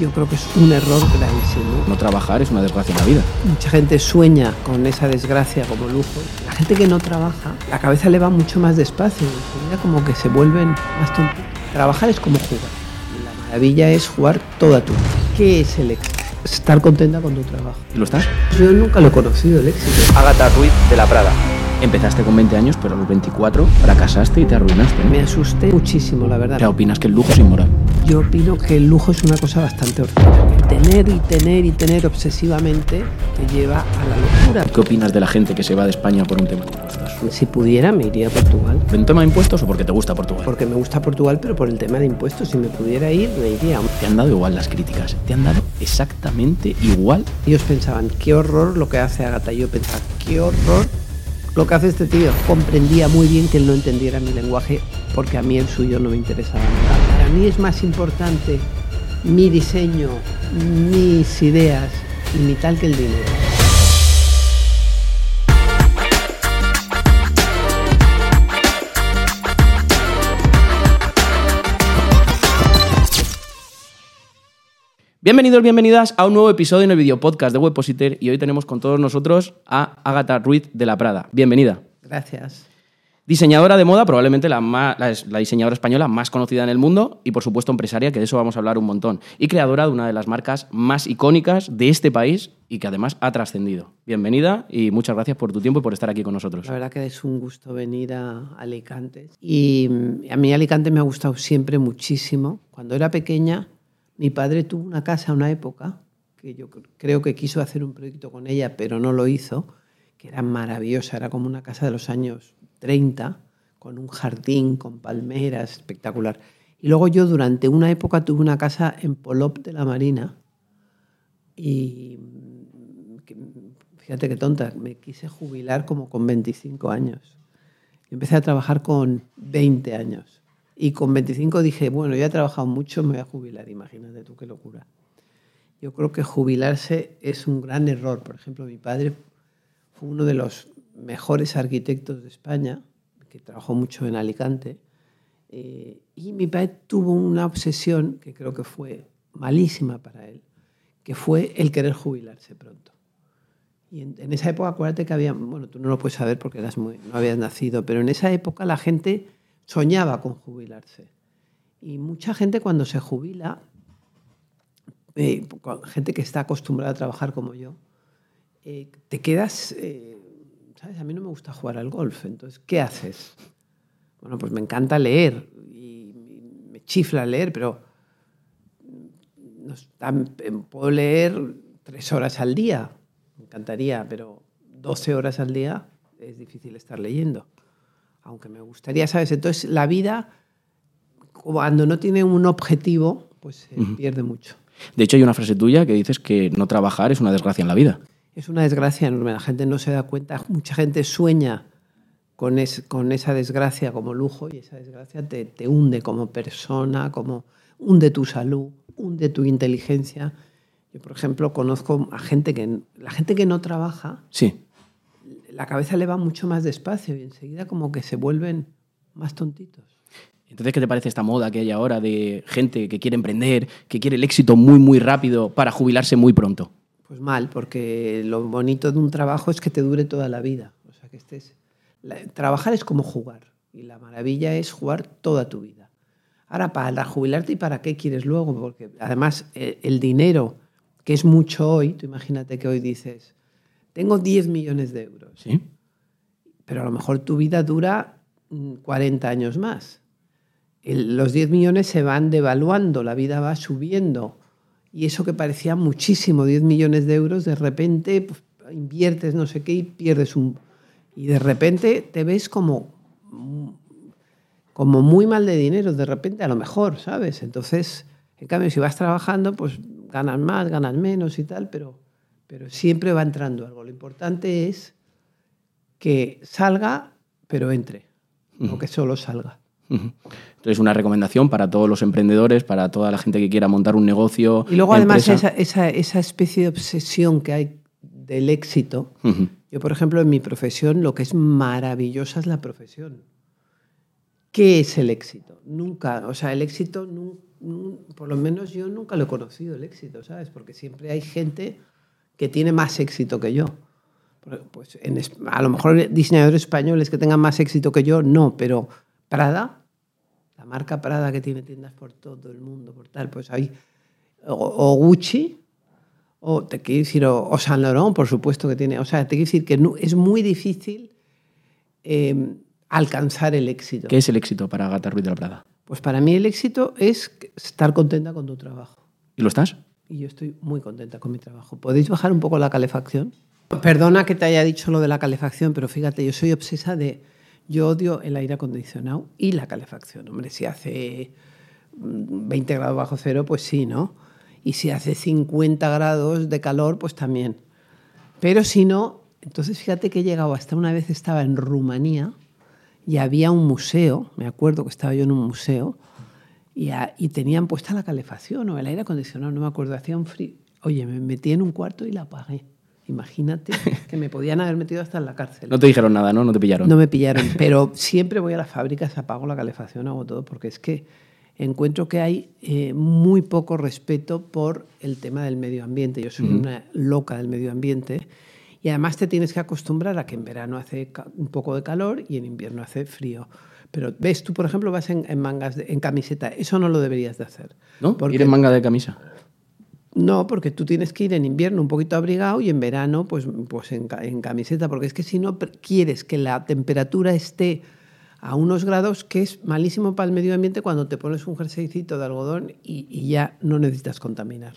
Yo creo que es un error gravísimo. No trabajar es una desgracia en la vida. Mucha gente sueña con esa desgracia como lujo. La gente que no trabaja, la cabeza le va mucho más despacio. Enseguida como que se vuelven más tontos. Trabajar es como jugar. Y la maravilla es jugar toda tu vida. ¿Qué es el éxito? Estar contenta con tu trabajo. ¿Y lo estás? Yo nunca lo he conocido, el éxito. Ágata Ruiz de la Prada. Empezaste con 20 años, pero a los 24 fracasaste y te arruinaste. Me asusté muchísimo, la verdad. ¿Qué opinas que el lujo es inmoral? Yo opino que el lujo es una cosa bastante ordinaria. Tener y tener y tener obsesivamente te lleva a la locura. ¿Qué opinas de la gente que se va de España por un tema de impuestos? Si pudiera, me iría a Portugal. ¿Por un tema de impuestos o porque te gusta Portugal? Porque me gusta Portugal, pero por el tema de impuestos. Si me pudiera ir, me iría. Te han dado igual las críticas. Te han dado exactamente igual. Ellos pensaban, qué horror lo que hace Agatha. Yo pensaba, qué horror lo que hace este tío. Comprendía muy bien que él no entendiera mi lenguaje porque a mí el suyo no me interesaba nada. Para mí es más importante mi diseño, mis ideas y mi tal que el dinero. Bienvenidos, bienvenidas a un nuevo episodio en el video podcast de Webpositor y hoy tenemos con todos nosotros a Agatha Ruiz de la Prada. Bienvenida. Gracias. Diseñadora de moda, probablemente la, diseñadora española más conocida en el mundo y por supuesto empresaria, que de eso vamos a hablar un montón. Y creadora de una de las marcas más icónicas de este país y que además ha trascendido. Bienvenida y muchas gracias por tu tiempo y por estar aquí con nosotros. La verdad que es un gusto venir a Alicante. Y mm, a mí Alicante me ha gustado siempre muchísimo. Cuando era pequeña, mi padre tuvo una casa, una época, que yo cr- creo que quiso hacer un proyecto con ella, pero no lo hizo, que era maravillosa, era como una casa de los años 30, con un jardín, con palmeras, espectacular. Y luego yo durante una época tuve una casa en Polop de la Marina y fíjate qué tonta, me quise jubilar como con 25 años. Empecé a trabajar con 20 años. Y con 25 dije, bueno, ya he trabajado mucho, me voy a jubilar. Imagínate tú qué locura. Yo creo que jubilarse es un gran error. Por ejemplo, mi padre fue uno de los mejores arquitectos de España, que trabajó mucho en Alicante. eh, y mi padre tuvo una obsesión que creo que fue malísima para él, que fue el querer jubilarse pronto. Y en, en esa época, acuérdate que había, bueno, tú no lo puedes saber porque eras muy, no habías nacido, pero en esa época la gente soñaba con jubilarse. Y mucha gente cuando se jubila, eh, gente que está acostumbrada a trabajar como yo, eh, te quedas, eh, ¿sabes? A mí no me gusta jugar al golf, entonces, ¿qué haces? Bueno, pues me encanta leer y me chifla leer, pero no eh, puedo leer tres horas al día, me encantaría, pero 12 horas al día es difícil estar leyendo. Aunque me gustaría, ¿sabes? Entonces la vida, cuando no tiene un objetivo, pues se pierde mucho. De hecho, hay una frase tuya que dices que no trabajar es una desgracia en la vida. Es una desgracia enorme, la gente no se da cuenta, mucha gente sueña con, es- con esa desgracia como lujo y esa desgracia te, te hunde como persona, como hunde tu salud, hunde tu inteligencia. Yo, por ejemplo, conozco a gente que, la gente que no trabaja, Sí. la cabeza le va mucho más despacio y enseguida como que se vuelven más tontitos. Entonces, ¿qué te parece esta moda que hay ahora de gente que quiere emprender, que quiere el éxito muy, muy rápido para jubilarse muy pronto? Pues mal, porque lo bonito de un trabajo es que te dure toda la vida. O sea, que estés... la- trabajar es como jugar y la maravilla es jugar toda tu vida. Ahora, para jubilarte y para qué quieres luego, porque además eh, el dinero, que es mucho hoy, tú imagínate que hoy dices, tengo 10 millones de euros, Sí. pero a lo mejor tu vida dura mm, 40 años más. El- los 10 millones se van devaluando, la vida va subiendo. Y eso que parecía muchísimo, 10 millones de euros, de repente pues, inviertes no sé qué y pierdes un... Y de repente te ves como, como muy mal de dinero, de repente a lo mejor, ¿sabes? Entonces, en cambio, si vas trabajando, pues ganas más, ganas menos y tal, pero, pero siempre va entrando algo. Lo importante es que salga, pero entre, no que solo salga. Entonces, una recomendación para todos los emprendedores, para toda la gente que quiera montar un negocio. Y luego, además, esa, esa, esa especie de obsesión que hay del éxito. Yo, por ejemplo, en mi profesión, lo que es maravillosa es la profesión. ¿Qué es el éxito? Nunca, o sea, el éxito por lo menos yo nunca lo he conocido el éxito, ¿sabes? Porque siempre hay gente que tiene más éxito que yo. Pues en, a lo mejor diseñadores españoles que tengan más éxito que yo, no, pero Prada, la marca Prada que tiene tiendas por todo el mundo, por tal, pues hay, o, Gucci, o te quiero decir, o, Saint Laurent, por supuesto que tiene, o sea, te quiero decir que es muy difícil em, alcanzar el éxito. ¿Qué es el éxito para Agatha Ruiz de la Prada? Pues para mí el éxito es estar contenta con tu trabajo. ¿Y lo estás? Y yo estoy muy contenta con mi trabajo. ¿Podéis bajar un poco la calefacción? Perdona que te haya dicho lo de la calefacción, pero fíjate, yo soy obsesa de... Yo odio el aire acondicionado y la calefacción. Hombre, si hace 20 mm, grados bajo cero, pues sí, ¿no? Y si hace 50 grados de calor, pues también. Pero si no, entonces fíjate que he llegado, hasta una vez estaba en Rumanía y había un museo, me acuerdo que estaba yo en un museo, y, y tenían puesta la calefacción o el aire acondicionado, no me acuerdo, hacía un frío. Oye, me metí en un cuarto y la apagué. Imagínate que me podían haber metido hasta en la cárcel. No te dijeron nada, ¿no? No te pillaron. No me pillaron, pero siempre voy a las fábricas, apago la calefacción, hago todo, porque es que encuentro que hay eh, muy poco respeto por el tema del medio ambiente. Yo soy una loca del medio ambiente y además te tienes que acostumbrar a que en verano hace un poco de calor y en invierno hace frío. Pero ves, tú por ejemplo vas en, mangas, en camiseta, eso no lo deberías de hacer. ¿No? Porque... Ir en manga de camisa. No, porque tú tienes que ir en invierno un poquito abrigado y en verano pues, pues en, camiseta, porque es que si no quieres que la temperatura esté a unos grados que es malísimo para el medio ambiente cuando te pones un jerseycito de algodón y, ya no necesitas contaminar.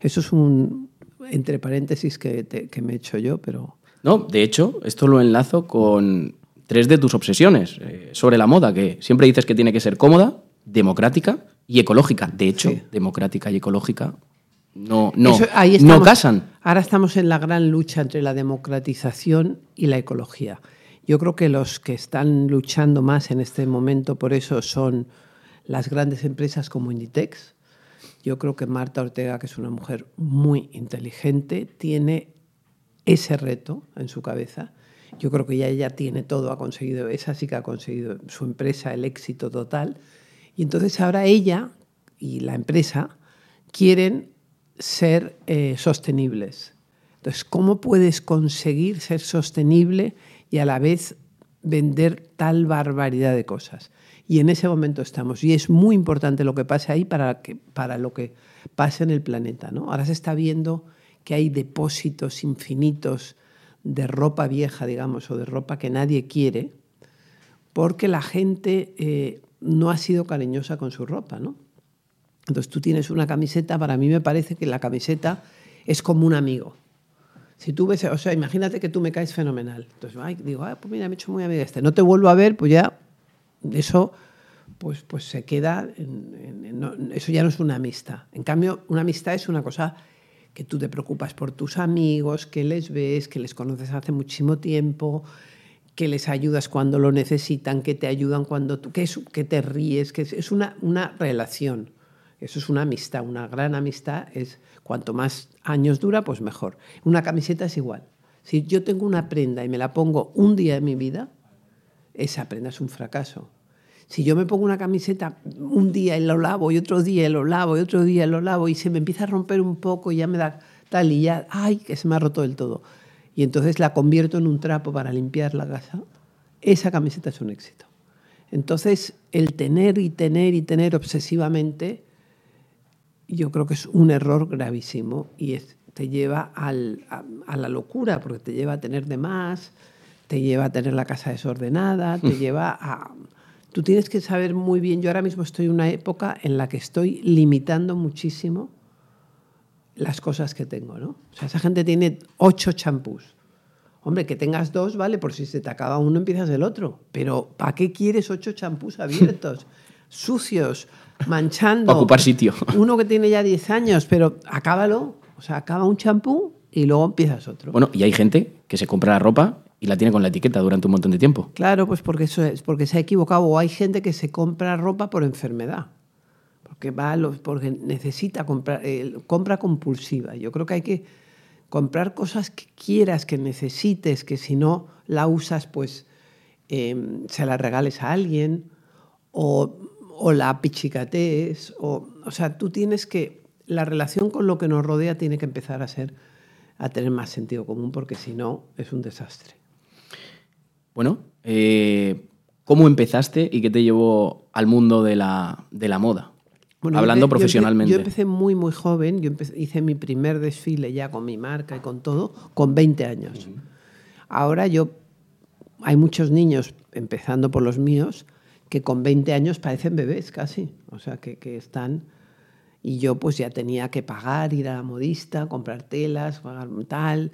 Eso es un, entre paréntesis, que, que me he hecho yo, pero... No, de hecho, esto lo enlazo con tres de tus obsesiones eh, sobre la moda, que siempre dices que tiene que ser cómoda, democrática y ecológica. De hecho, democrática y ecológica no, no, no casan. Ahora estamos en la gran lucha entre la democratización y la ecología. Yo creo que los que están luchando más en este momento por eso son las grandes empresas como Inditex. Yo creo que Marta Ortega, que es una mujer muy inteligente, tiene ese reto en su cabeza. Yo creo que ya ella tiene todo, ha conseguido, esa sí que ha conseguido su empresa el éxito total. Y entonces ahora ella y la empresa quieren ser eh, sostenibles. Entonces, ¿cómo puedes conseguir ser sostenible y a la vez vender tal barbaridad de cosas? Y en ese momento estamos. Y es muy importante lo que pase ahí para, que, para lo que pase en el planeta. ¿no? Ahora se está viendo que hay depósitos infinitos de ropa vieja, digamos, o de ropa que nadie quiere, porque la gente eh, no ha sido cariñosa con su ropa, ¿no? Entonces tú tienes una camiseta, para mí me parece que la camiseta es como un amigo. Si tú ves, o sea, imagínate que tú me caes fenomenal. Entonces, digo, ah, pues mira, me he hecho muy amiga este. No te vuelvo a ver, pues ya eso pues, pues se queda, eso ya no es una amistad. En cambio, una amistad es una cosa que tú te preocupas por tus amigos, que les ves, que les conoces hace muchísimo tiempo, que les ayudas cuando lo necesitan, que te ayudan cuando tú, que, que te ríes, que es, una, una relación. Eso es una amistad, una gran amistad es cuanto más años dura, pues mejor. Una camiseta es igual. Si yo tengo una prenda y me la pongo un día de mi vida, esa prenda es un fracaso. Si yo me pongo una camiseta un día y lo lavo y otro día y lo lavo y otro día y lo lavo y se me empieza a romper un poco y ya me da tal y ya, ay, que se me ha roto del todo. Y entonces la convierto en un trapo para limpiar la casa, esa camiseta es un éxito. Entonces, el tener y tener y tener obsesivamente yo creo que es un error gravísimo y te lleva a, la locura, porque te lleva a tener de más, te lleva a tener la casa desordenada, te lleva a... Tú tienes que saber muy bien, yo ahora mismo estoy en una época en la que estoy limitando muchísimo las cosas que tengo, ¿no? O sea, esa gente tiene ocho champús. Hombre, que tengas dos, vale, por si se te acaba uno empiezas el otro. Pero ¿para qué quieres ocho champús abiertos, sucios, manchando. ocupar sitio. Uno que tiene ya 10 años, pero acábalo. O sea, acaba un champú y luego empiezas otro. Bueno, y hay gente que se compra la ropa y la tiene con la etiqueta durante un montón de tiempo. Claro, pues porque eso es, porque se ha equivocado. O hay gente que se compra ropa por enfermedad. Porque va los, porque necesita comprar, eh, compra compulsiva. Yo creo que hay que comprar cosas que quieras, que necesites, que si no la usas, pues eh, se la regales a alguien. O o la pichicatés, o, o sea, tú tienes que, la relación con lo que nos rodea tiene que empezar a ser, a tener más sentido común, porque si no, es un desastre. Bueno, eh, ¿cómo empezaste y qué te llevó al mundo de la, de la moda? Bueno, Hablando yo profesionalmente. Yo empecé muy, muy joven. Yo empe- hice mi primer desfile ya con mi marca y con todo, con 20 años. Ahora yo, hay muchos niños, empezando por los míos, que con 20 años parecen bebés casi. O sea, que, que están... Y yo pues ya tenía que pagar, ir a la modista, comprar telas, pagar tal,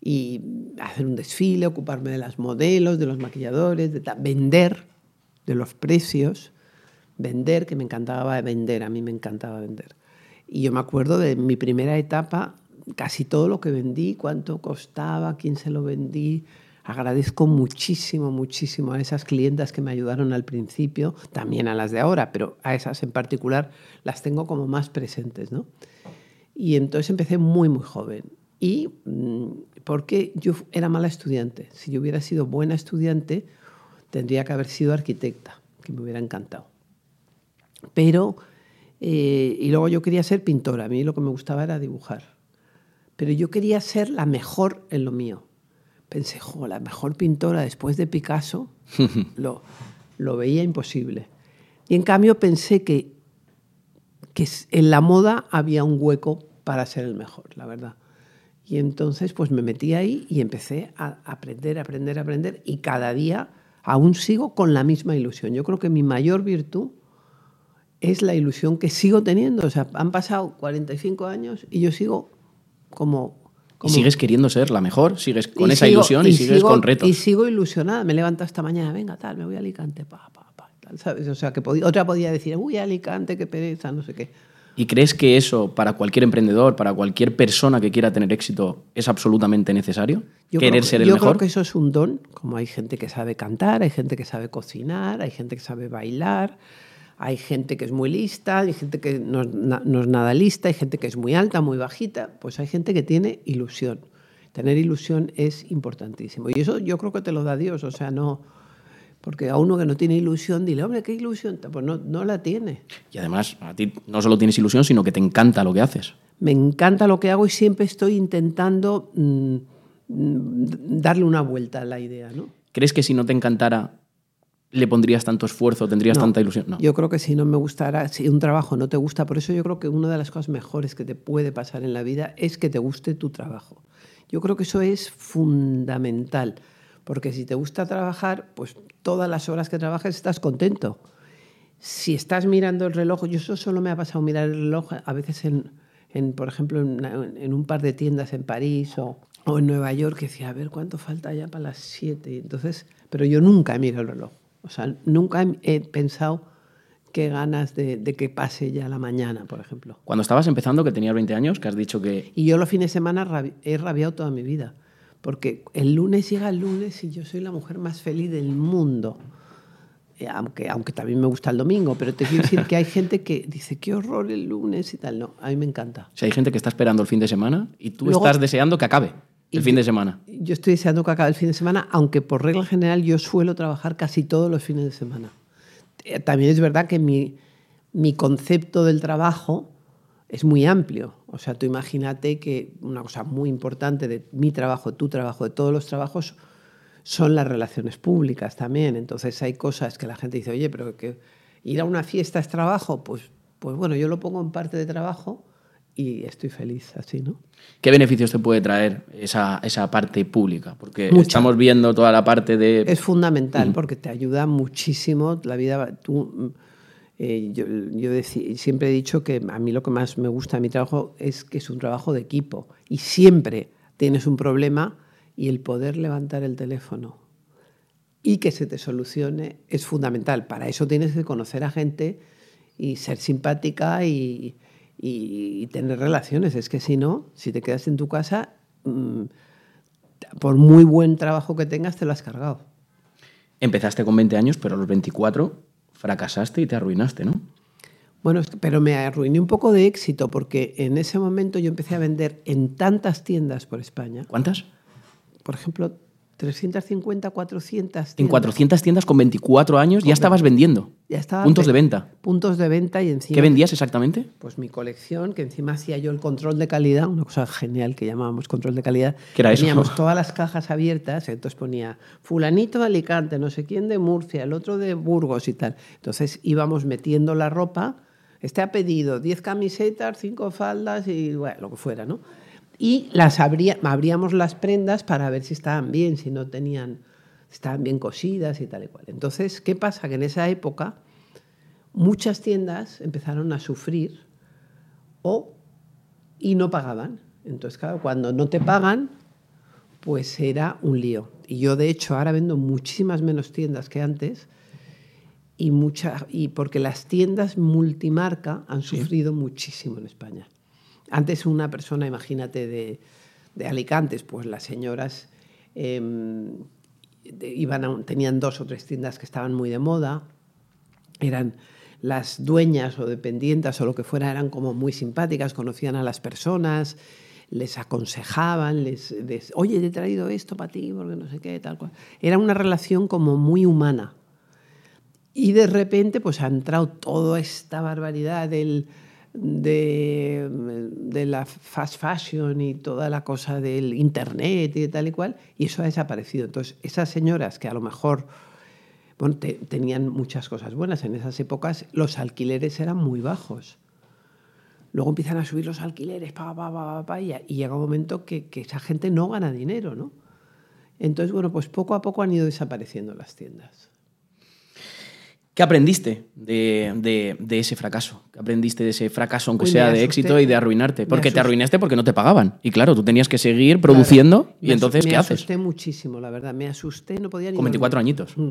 y hacer un desfile, ocuparme de las modelos, de los maquilladores, de vender, de los precios, vender, que me encantaba vender, a mí me encantaba vender. Y yo me acuerdo de mi primera etapa, casi todo lo que vendí, cuánto costaba, quién se lo vendí. Agradezco muchísimo, muchísimo a esas clientas que me ayudaron al principio, también a las de ahora, pero a esas en particular las tengo como más presentes, ¿no? Y entonces empecé muy, muy joven. Y mm, porque yo era mala estudiante. Si yo hubiera sido buena estudiante, tendría que haber sido arquitecta, que me hubiera encantado. Pero, eh, y luego yo quería ser pintora. A mí lo que me gustaba era dibujar. Pero yo quería ser la mejor en lo mío. Pensé, jo, la mejor pintora después de Picasso, lo, lo veía imposible. Y en cambio pensé que, que en la moda había un hueco para ser el mejor, la verdad. Y entonces pues me metí ahí y empecé a aprender, aprender, aprender y cada día aún sigo con la misma ilusión. Yo creo que mi mayor virtud es la ilusión que sigo teniendo. O sea, han pasado 45 años y yo sigo como... ¿Y como sigues queriendo ser la mejor? ¿Sigues con y esa sigo- ilusión y, sigues sigo- con retos? Y sigo ilusionada. Me levanto esta mañana, venga, tal, me voy a Alicante, pa, pa, pa, tal, ¿sabes? O sea, que podía- otra podía decir, uy, Alicante, qué pereza, no sé qué. ¿Y crees que eso para cualquier emprendedor, para cualquier persona que quiera tener éxito, es absolutamente necesario? Yo ¿Querer creo, ser el yo mejor? creo que eso es un don, como hay gente que sabe cantar, hay gente que sabe cocinar, hay gente que sabe bailar, hay gente que es muy lista, hay gente que no, es na- no es nada lista, hay gente que es muy alta, muy bajita, pues hay gente que tiene ilusión. Tener ilusión es importantísimo. Y eso yo creo que te lo da Dios, o sea, no... Porque a uno que no tiene ilusión, dile, hombre, ¿qué ilusión? Pues no, no la tiene. Y además, a ti no solo tienes ilusión, sino que te encanta lo que haces. Me encanta lo que hago y siempre estoy intentando mm, mm, darle una vuelta a la idea, ¿no? ¿Crees que si no te encantara, le pondrías tanto esfuerzo, tendrías No, tanta ilusión? No. Yo creo que si no me gustara, si un trabajo no te gusta, por eso yo creo que una de las cosas mejores que te puede pasar en la vida es que te guste tu trabajo. Yo creo que eso es fundamental, porque si te gusta trabajar, pues todas las horas que trabajes estás contento. Si estás mirando el reloj, yo eso solo me ha pasado mirar el reloj a veces en, en, por ejemplo, en, una- en un par de tiendas en París o, o en Nueva York, que decía, a ver, ¿cuánto falta ya para las 7? Y Entonces, pero yo nunca he mirado el reloj. O sea, nunca he, pensado qué ganas de, de que pase ya la mañana, por ejemplo. Cuando estabas empezando, que tenías 20 años, que has dicho que Y yo los fines de semana rabi- he rabiado toda mi vida, porque el lunes llega el lunes y yo soy la mujer más feliz del mundo. Eh, aunque, aunque también me gusta el domingo, pero te quiero decir que hay gente que dice, qué horror el lunes y tal. No, a mí me encanta. si hay gente que está esperando el fin de semana y tú Luego- estás deseando que acabe el fin de semana. Yo estoy deseando que acabe el fin de semana, aunque por regla general yo suelo trabajar casi todos los fines de semana. Eh, También es verdad que mi, mi concepto del trabajo es muy amplio. O sea, tú imagínate que una cosa muy importante de mi trabajo, tu trabajo, de todos los trabajos, son las relaciones públicas también. Entonces hay cosas que la gente dice, oye, pero que ir a una fiesta es trabajo. Pues, pues bueno, yo lo pongo en parte de trabajo y estoy feliz así, ¿no? ¿Qué beneficios te puede traer esa, esa parte pública? Porque Mucha. estamos viendo toda la parte de... Es fundamental porque te ayuda muchísimo. La vida, tú, eh, yo, yo deci- siempre he dicho que a mí lo que más me gusta de mi trabajo es que es un trabajo de equipo y siempre tienes un problema y el poder levantar el teléfono y que se te solucione es fundamental. Para eso tienes que conocer a gente y ser simpática y, y- y tener relaciones. Es que si no, si te quedas en tu casa, mm, por muy buen trabajo que tengas, te lo has cargado. Empezaste con 20 años, pero a los 24 fracasaste y te arruinaste, ¿no? Bueno, pero me arruiné un poco de éxito porque en ese momento yo empecé a vender en tantas tiendas por España. ¿Cuántas? Por ejemplo, 350, 400 tiendas. En 400 tiendas con 24 años ya estabas vendiendo. Ya estaba Puntos de ve- venta. Puntos de venta y encima... ¿Qué vendías exactamente? Pues mi colección, que encima hacía yo el control de calidad, una cosa genial que llamábamos control de calidad. ¿Qué era eso? Teníamos todas las cajas abiertas, entonces ponía fulanito de Alicante, no sé quién de Murcia, el otro de Burgos y tal. Entonces íbamos metiendo la ropa, este ha pedido 10 camisetas, 5 faldas y bueno, lo que fuera, ¿no? Y las abría, abríamos las prendas para ver si estaban bien, si no tenían, si estaban bien cosidas y tal y cual. Entonces, ¿qué pasa? Que en esa época muchas tiendas empezaron a sufrir o y no pagaban. Entonces, claro, cuando no te pagan, pues era un lío. Y yo, de hecho, ahora vendo muchísimas menos tiendas que antes y, mucha, y porque las tiendas multimarca han sufrido muchísimo en España. Antes una persona, imagínate, de, de Alicantes, pues las señoras de- iban a- tenían dos o tres tiendas que estaban muy de moda, eran las dueñas o dependientes o lo que fuera, eran como muy simpáticas, conocían a las personas, les aconsejaban, les, les, oye, te he traído esto para ti, porque no sé qué, tal cual. Era una relación como muy humana. Y de repente pues ha entrado toda esta barbaridad del, de, de la fast fashion y toda la cosa del internet y de tal y cual, y eso ha desaparecido. Entonces, esas señoras que a lo mejor tenían muchas cosas buenas en esas épocas, los alquileres eran muy bajos. Luego empiezan a subir los alquileres, pa, pa, pa, pa, pa, y, y llega un momento que, que esa gente no gana dinero, ¿no? Entonces, bueno, pues poco a poco han ido desapareciendo las tiendas. ¿Qué aprendiste de, de- de ese fracaso? ¿Qué aprendiste de ese fracaso, aunque Uy, me sea de éxito y de arruinarte? Me Porque te arruinaste porque no te pagaban. Y claro, tú tenías que seguir produciendo. Claro, y me entonces, me ¿qué haces? asusté muchísimo, la verdad. Me asusté, no podía ni Con 24 dormir. añitos. Mm.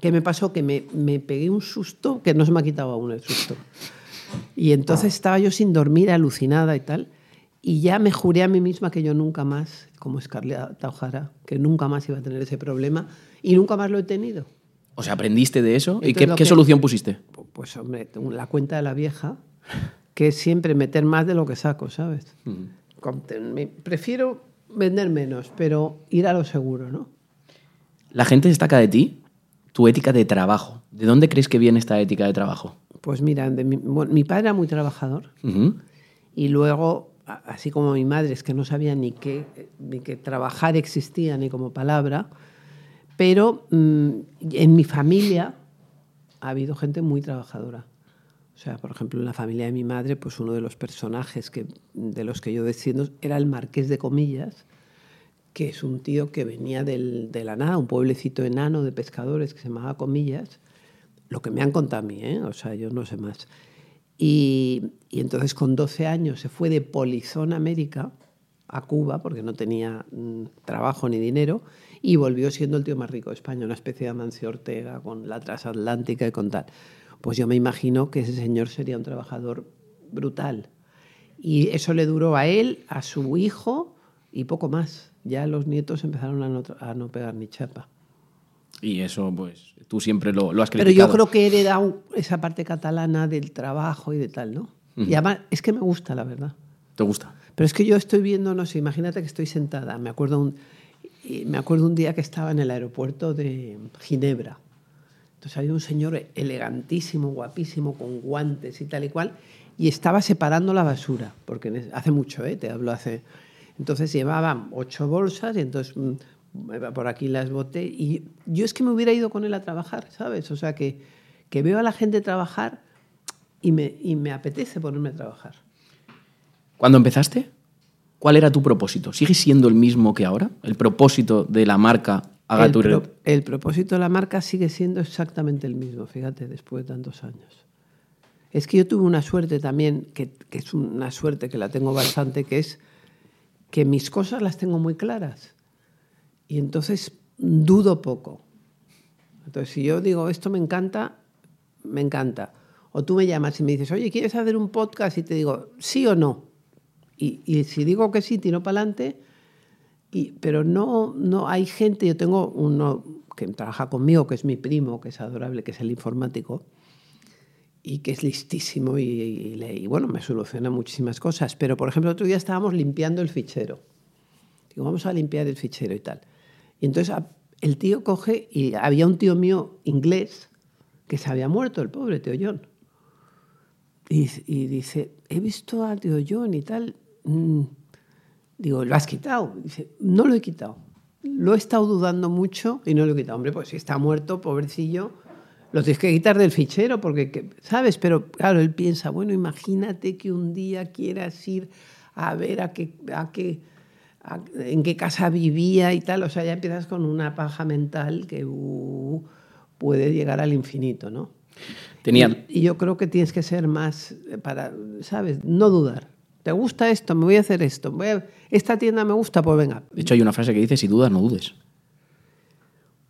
¿Qué me pasó? Que me, me pegué un susto que no se me ha quitado aún el susto. Y entonces estaba yo sin dormir, alucinada y tal. Y ya me juré a mí misma que yo nunca más, como Scarlett O'Hara, que nunca más iba a tener ese problema. Y nunca más lo he tenido. O sea, aprendiste de eso. ¿Y qué, lo qué que- solución pusiste? Pues hombre, la cuenta de la vieja, que es siempre meter más de lo que saco, ¿sabes? Prefiero vender menos, pero ir a lo seguro, ¿no? La gente destaca de ti tu ética de trabajo. ¿De dónde crees que viene esta ética de trabajo? Pues mira, mi, bueno, mi padre era muy trabajador y luego, así como mi madre, es que no sabía ni que, ni que trabajar existía ni como palabra, pero mm, en mi familia ha habido gente muy trabajadora. O sea, por ejemplo, en la familia de mi madre, pues uno de los personajes que, de los que yo desciendo era el marqués de Comillas, que es un tío que venía del- de la nada, un pueblecito enano de pescadores que se llamaba Comillas, lo que me han contado a mí, ¿eh? o sea, yo no sé más. Y, y entonces con 12 años se fue de Polizón, América, a Cuba, porque no tenía mm, trabajo ni dinero, y volvió siendo el tío más rico de España, una especie de Amancio Ortega con la transatlántica y con tal. Pues yo me imagino que ese señor sería un trabajador brutal. Y eso le duró a él, a su hijo y poco más. Ya los nietos empezaron a no, a no pegar ni chapa. Y eso, pues, tú siempre lo, lo has Pero criticado. yo creo que he heredado esa parte catalana del trabajo y de tal, ¿no? Y además es que me gusta, la verdad. ¿Te gusta? Pero es que yo estoy viendo, no sé, imagínate que estoy sentada. Me acuerdo un, y me acuerdo un día que estaba en el aeropuerto de Ginebra. Entonces había un señor elegantísimo, guapísimo, con guantes y tal y cual, y estaba separando la basura, porque hace mucho, ¿eh? te hablo hace... Entonces llevaba ocho bolsas y entonces mm, por aquí las boté. Y yo es que me hubiera ido con él a trabajar, ¿sabes? O sea, que, que veo a la gente trabajar y me, y me apetece ponerme a trabajar. Cuando empezaste, ¿cuál era tu propósito? ¿Sigue siendo el mismo que ahora? ¿El propósito de la marca El, Agaturel? pro- el propósito de la marca sigue siendo exactamente el mismo, fíjate, después de tantos años. Es que yo tuve una suerte también, que, que es una suerte que la tengo bastante, que es que mis cosas las tengo muy claras. Y entonces dudo poco. Entonces, si yo digo, esto me encanta, me encanta. O tú me llamas y me dices, oye, ¿quieres hacer un podcast? Y te digo, sí o no. Y, y si digo que sí, tiro para adelante. Y, pero no, no hay gente, yo tengo uno que trabaja conmigo, que es mi primo, que es adorable, que es el informático, y que es listísimo y, bueno, me soluciona muchísimas cosas. Pero, por ejemplo, otro día estábamos limpiando el fichero. Digo, vamos a limpiar el fichero y tal. Y entonces el tío coge y había un tío mío inglés que se había muerto, el pobre tío John. Y, dice, he visto a tío John y tal. Mm, digo, ¿lo has quitado? Dice, no lo he quitado. Lo he estado dudando mucho y no lo he quitado. Hombre, pues si está muerto, pobrecillo, lo tienes que quitar del fichero porque, ¿sabes? Pero claro, él piensa, bueno, imagínate que un día quieras ir a ver a qué, a qué, en qué casa vivía y tal. O sea, ya empiezas con una paja mental que uh, puede llegar al infinito, ¿no? Tenía... Y, yo creo que tienes que ser más para, ¿sabes? No dudar. ¿Te gusta esto? Me voy a hacer esto. Voy Esta tienda me gusta, pues venga. De hecho, hay una frase que dice, si dudas, no dudes.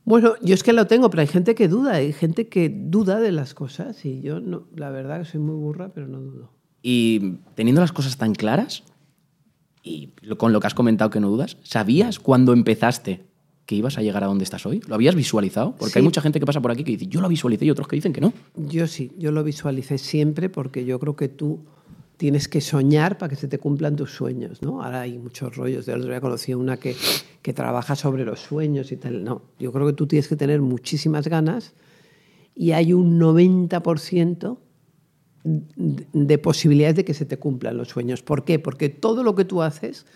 Bueno, yo es que lo tengo, pero hay gente que duda, hay gente que duda de las cosas y yo no, la verdad que soy muy burra, pero no dudo. Y teniendo las cosas tan claras y con lo que has comentado que no dudas, ¿sabías cuando empezaste que ibas a llegar a donde estás hoy? ¿Lo habías visualizado? Porque hay mucha gente que pasa por aquí que dice, yo lo visualicé y otros que dicen que no. Yo sí, yo lo visualicé siempre porque yo creo que tú tienes que soñar para que se te cumplan tus sueños, ¿no? Ahora hay muchos rollos. De otro día conocí una que, que trabaja sobre los sueños y tal. No, yo creo que tú tienes que tener muchísimas ganas y hay un 90% de posibilidades de que se te cumplan los sueños. ¿Por qué? Porque todo lo que tú haces,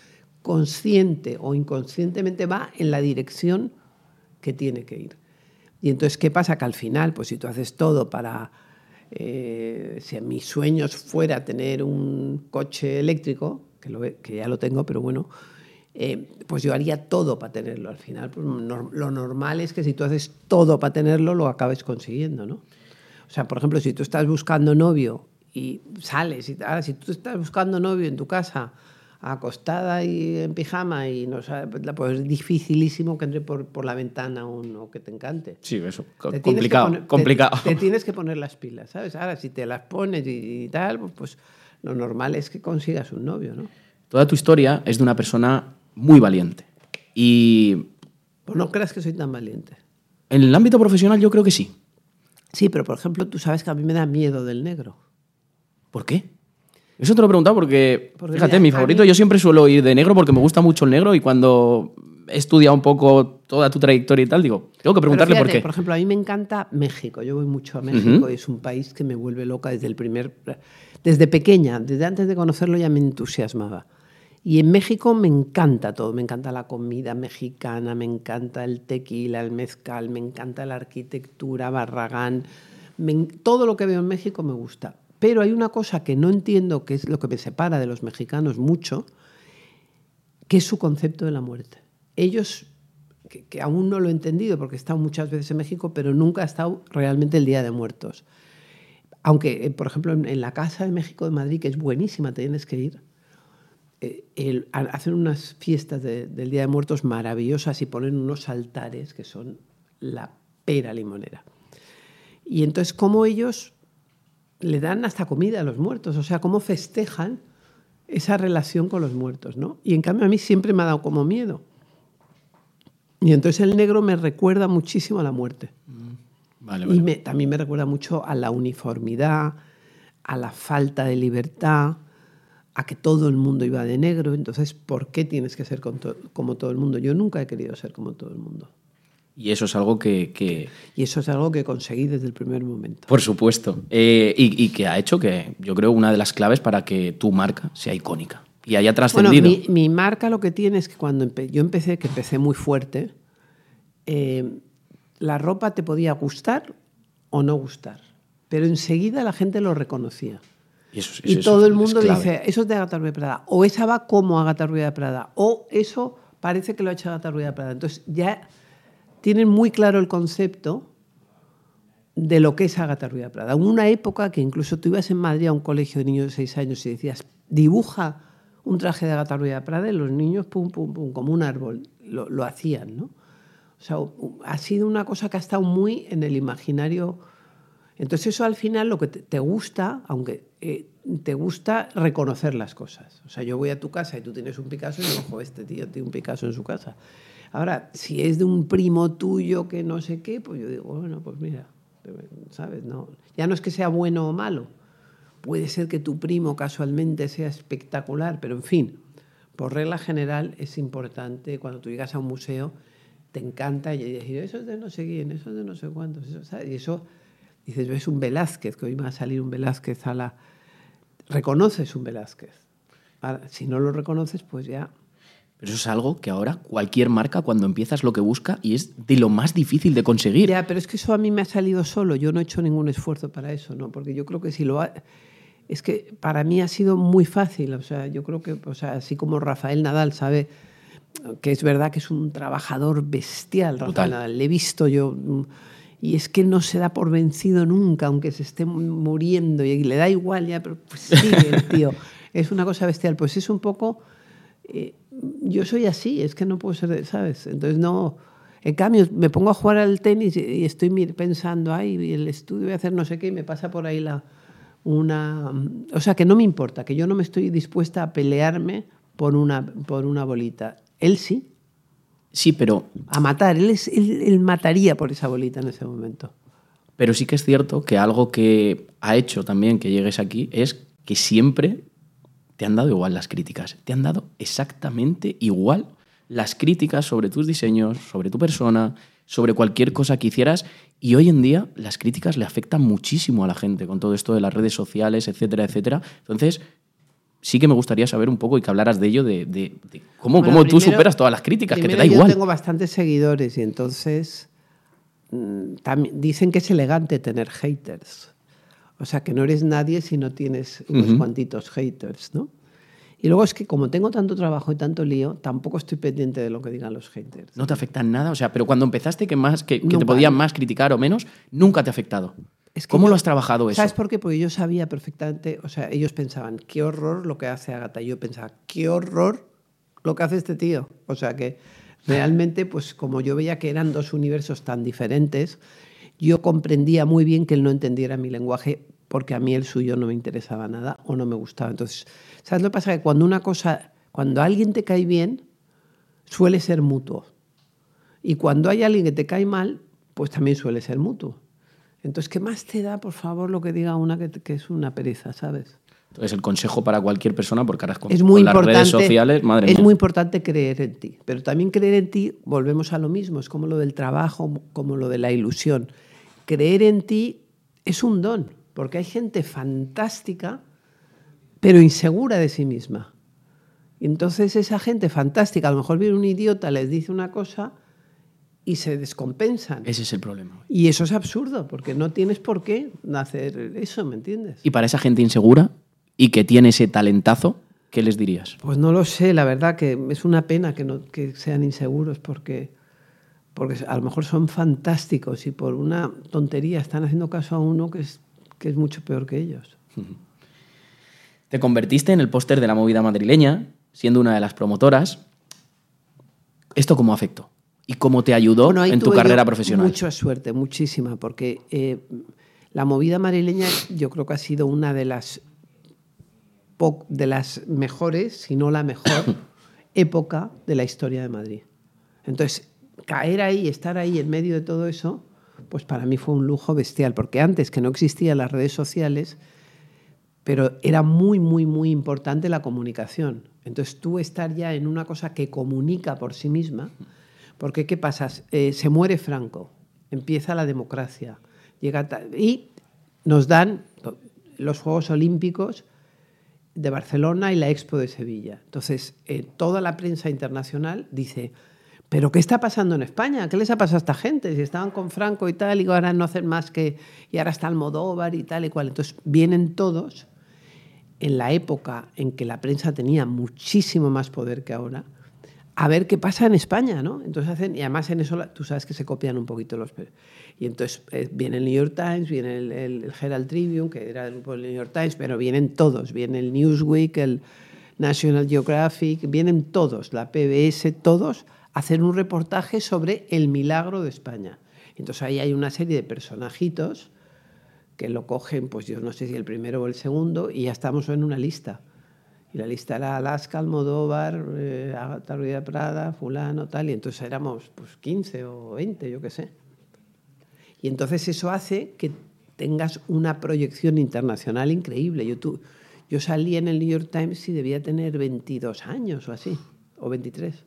consciente o inconscientemente, va en la dirección que tiene que ir. Y entonces, ¿qué pasa? Que al final, pues si tú haces todo para eh, si mis sueños fuera tener un coche eléctrico, que, ya lo tengo, pero bueno, eh, pues yo haría todo para tenerlo. Al final, pues, lo normal es que si tú haces todo para tenerlo, lo acabes consiguiendo, ¿no? O sea, por ejemplo, si tú estás buscando novio y sales, y, ahora si tú estás buscando novio en tu casa, acostada y en pijama y no pues es dificilísimo que entre por, por la ventana uno que te encante. Sí, eso, complicado, complicado. Te, tienes que poner las pilas, ¿sabes? Ahora, si te las pones y, tal, pues, pues lo normal es que consigas un novio, ¿no? Toda tu historia es de una persona muy valiente y... Pues no creas que soy tan valiente. En el ámbito profesional yo creo que sí. Sí, pero por ejemplo, tú sabes que a mí me da miedo del negro. ¿Por qué? Eso te lo he preguntado porque, fíjate, mi favorito, yo siempre suelo ir de negro porque me gusta mucho el negro y cuando he estudiado un poco toda tu trayectoria y tal, digo, tengo que preguntarle por qué. Por ejemplo, a mí me encanta México. Yo voy mucho a México y es un país que me vuelve loca desde el primer. Desde pequeña, desde antes de conocerlo ya me entusiasmaba. Y en México me encanta todo. Me encanta la comida mexicana, me encanta el tequila, el mezcal, me encanta la arquitectura, Barragán. todo lo que veo en México me gusta. Pero hay una cosa que no entiendo, que es lo que me separa de los mexicanos mucho, que es su concepto de la muerte. Ellos, que, aún no lo he entendido porque he estado muchas veces en México, pero nunca ha estado realmente el Día de Muertos. Aunque, eh, por ejemplo, en, la Casa de México de Madrid, que es buenísima, tienes que ir, eh, hacen unas fiestas del Día de Muertos maravillosas y ponen unos altares que son la pera limonera. Y entonces, como ellos le dan hasta comida a los muertos, o sea, cómo festejan esa relación con los muertos, ¿no? Y en cambio a mí siempre me ha dado como miedo. Y entonces el negro me recuerda muchísimo a la muerte. Mm, y también me recuerda mucho a la uniformidad, a la falta de libertad, a que todo el mundo iba de negro. Entonces, ¿por qué tienes que ser como todo el mundo? Yo nunca he querido ser como todo el mundo. Y eso es algo que, Y eso es algo que conseguí desde el primer momento. Por supuesto. Eh, y, que ha hecho que, yo creo, una de las claves para que tu marca sea icónica y haya trascendido. Bueno, mi, marca lo que tiene es que cuando yo empecé, que empecé muy fuerte, eh, la ropa te podía gustar o no gustar, pero enseguida la gente lo reconocía. Y, eso, y todo el mundo dice, eso es de Agatha Ruiz de Prada, o esa va como Agatha Ruiz de Prada, o eso parece que lo ha hecho Agatha Ruiz de Prada. Entonces ya tienen muy claro el concepto de lo que es Agatha Ruiz Prada. En una época que incluso tú ibas en Madrid a un colegio de niños de seis años y decías, dibuja un traje de Agatha Ruiz Prada y los niños, como un árbol, lo, hacían, ¿no? O sea, ha sido una cosa que ha estado muy en el imaginario. Entonces eso al final lo que te, gusta, aunque eh, te gusta reconocer las cosas. O sea, yo voy a tu casa y tú tienes un Picasso y digo, ojo, este tío tiene un Picasso en su casa. Ahora, si es de un primo tuyo que no sé qué, pues yo digo, bueno, pues mira, ¿sabes? No, ya no es que sea bueno o malo. Puede ser que tu primo casualmente sea espectacular, pero en fin, por regla general es importante cuando tú llegas a un museo, te encanta y decir, eso es de no sé quién, eso es de no sé cuántos, eso, ¿sabes? Y eso, dices, ves un Velázquez, que hoy va a salir un Velázquez a la... Reconoces un Velázquez. Ahora, si no lo reconoces, pues ya pero eso es algo que ahora cualquier marca cuando empiezas lo que busca y es de lo más difícil de conseguir. Ya, pero es que eso a mí me ha salido solo. Yo no he hecho ningún esfuerzo para eso, ¿no? Porque yo creo que si lo ha... Es que para mí ha sido muy fácil. O sea, yo creo que, o sea, así como Rafael Nadal sabe que es verdad que es un trabajador bestial, Rafael Nadal. Le he visto yo... Y es que no se da por vencido nunca, aunque se esté muriendo y le da igual ya, pero pues sigue el tío. es una cosa bestial. Pues es un poco... Eh, yo soy así, es que no puedo ser, ¿sabes? Entonces no... En cambio, me pongo a jugar al tenis y estoy pensando, ay, el estudio voy a hacer no sé qué y me pasa por ahí la, una... O sea, que no me importa, que yo no me estoy dispuesta a pelearme por una, por una bolita. Él sí. Sí, pero... A matar, él, es, él mataría por esa bolita en ese momento. Pero sí que es cierto que algo que ha hecho también que llegues aquí es que siempre te han dado igual las críticas, te han dado exactamente igual las críticas sobre tus diseños, sobre tu persona, sobre cualquier cosa que hicieras. Y hoy en día las críticas le afectan muchísimo a la gente con todo esto de las redes sociales, etcétera, etcétera. Entonces, sí que me gustaría saber un poco y que hablaras de ello, de, cómo, cómo tú superas todas las críticas, que te da igual. Yo tengo bastantes seguidores y entonces mm, también, dicen que es elegante tener haters. O sea, que no eres nadie si no tienes unos cuantitos haters, ¿no? Y luego es que como tengo tanto trabajo y tanto lío, tampoco estoy pendiente de lo que digan los haters. ¿No te afecta en nada? O sea, pero cuando empezaste que, más, que, te podían más criticar o menos, nunca te ha afectado. ¿Cómo lo has trabajado eso? ¿Sabes por qué? Porque yo sabía perfectamente, o sea, ellos pensaban, qué horror lo que hace Agatha. Yo pensaba, qué horror lo que hace este tío. O sea, que realmente, pues como yo veía que eran dos universos tan diferentes, yo comprendía muy bien que él no entendiera mi lenguaje porque a mí el suyo no me interesaba nada o no me gustaba. Entonces, ¿sabes lo que pasa? Que cuando una cosa, cuando alguien te cae bien, suele ser mutuo. Y cuando hay alguien que te cae mal, pues también suele ser mutuo. Entonces, ¿qué más te da, por favor, lo que diga una que, es una pereza, ¿sabes? Entonces, el consejo para cualquier persona, porque ahora con, es muy las redes sociales, madre Es muy importante creer en ti, pero también creer en ti, volvemos a lo mismo, es como lo del trabajo, como lo de la ilusión creer en ti es un don, porque hay gente fantástica, pero insegura de sí misma. Y entonces esa gente fantástica, a lo mejor viene un idiota, les dice una cosa y se descompensan. Ese es el problema. Y eso es absurdo, porque no tienes por qué hacer eso, ¿me entiendes? Y para esa gente insegura y que tiene ese talentazo, ¿qué les dirías? Pues no lo sé, la verdad que es una pena que, no, que sean inseguros, porque porque a lo mejor son fantásticos y por una tontería están haciendo caso a uno que es, que es mucho peor que ellos. Te convertiste en el póster de la movida madrileña, siendo una de las promotoras. ¿Esto cómo afectó? ¿Y cómo te ayudó en tu carrera profesional? Mucha suerte, muchísima, porque eh, la movida madrileña yo creo que ha sido una de las, de las mejores, si no la mejor, época de la historia de Madrid. Entonces, caer ahí, estar ahí en medio de todo eso, pues para mí fue un lujo bestial, porque antes que no existían las redes sociales, pero era muy, muy, muy importante la comunicación. Entonces tú estar ya en una cosa que comunica por sí misma, porque ¿qué pasa? Eh, se muere Franco, empieza la democracia, llega y nos dan los Juegos Olímpicos de Barcelona y la Expo de Sevilla. Entonces, eh, toda la prensa internacional dice, ¿Pero qué está pasando en España? ¿Qué les ha pasado a esta gente? Si estaban con Franco y tal, y ahora no hacen más que. Y ahora está Almodóvar y tal y cual. Entonces vienen todos en la época en que la prensa tenía muchísimo más poder que ahora, a ver qué pasa en España, ¿no? Entonces hacen, y además en eso tú sabes que se copian un poquito los... Y entonces eh, viene el New York Times, viene el, el, Herald Tribune, que era el New York Times, pero vienen todos, viene el Newsweek, el National Geographic, vienen todos, la PBS, todos hacer un reportaje sobre el milagro de España. Entonces ahí hay una serie de personajitos que lo cogen, pues yo no sé si el primero o el segundo, y ya estamos en una lista. Y la lista era Alaska, Almodóvar, eh, Agatha Ruiz de Prada, fulano, tal, y entonces éramos pues 15 o 20, yo qué sé. Y entonces eso hace que tengas una proyección internacional increíble. Yo, Yo salí en el New York Times y debía tener 22 años o así, o 23.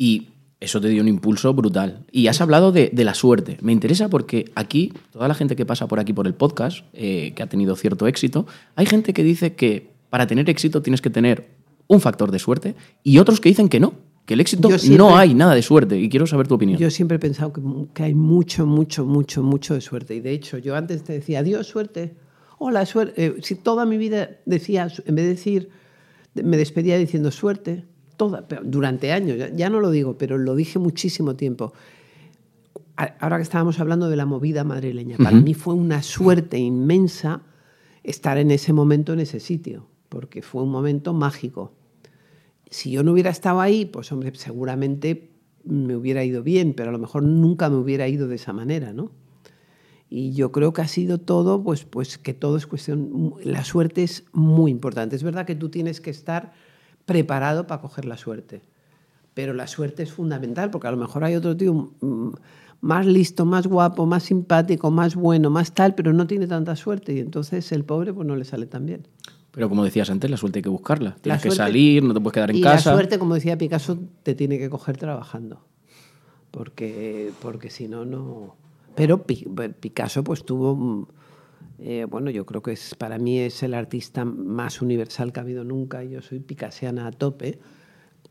Y eso te dio un impulso brutal. Y has hablado de, de la suerte. Me interesa porque aquí, toda la gente que pasa por aquí por el podcast, eh, que ha tenido cierto éxito, hay gente que dice que para tener éxito tienes que tener un factor de suerte y otros que dicen que no, que el éxito siempre- no hay nada de suerte. Y quiero saber tu opinión. Yo siempre he pensado que, que hay mucho, mucho, mucho, mucho de suerte. Y de hecho, yo antes te decía, adiós, suerte. Hola, suerte. Eh, si toda mi vida decía, en vez de decir, me despedía diciendo suerte, toda, durante años, ya, ya no lo digo, pero lo dije muchísimo tiempo. Ahora que estábamos hablando de la movida madrileña, para mí fue una suerte inmensa estar en ese momento, en ese sitio, porque fue un momento mágico si yo no hubiera estado ahí, pues hombre, seguramente me hubiera ido bien, pero a lo mejor nunca me hubiera ido de esa manera, ¿no? Y yo creo que ha sido todo, pues, pues que todo es cuestión, la suerte es muy importante. Es verdad que tú tienes que estar preparado para coger la suerte, pero la suerte es fundamental, porque a lo mejor hay otro tío mm, más listo, más guapo, más simpático, más bueno, más tal, pero no tiene tanta suerte y entonces el pobre pues no le sale tan bien. Pero como decías antes, la suerte hay que buscarla. Tienes que suerte- salir, no te puedes quedar en y casa. la suerte, como decía Picasso, te tiene que coger trabajando. Porque, porque si no, no. Pero Pi- Picasso, pues tuvo. Eh, bueno, yo creo que es, para mí es el artista más universal que ha habido nunca. Yo soy picasiana a tope.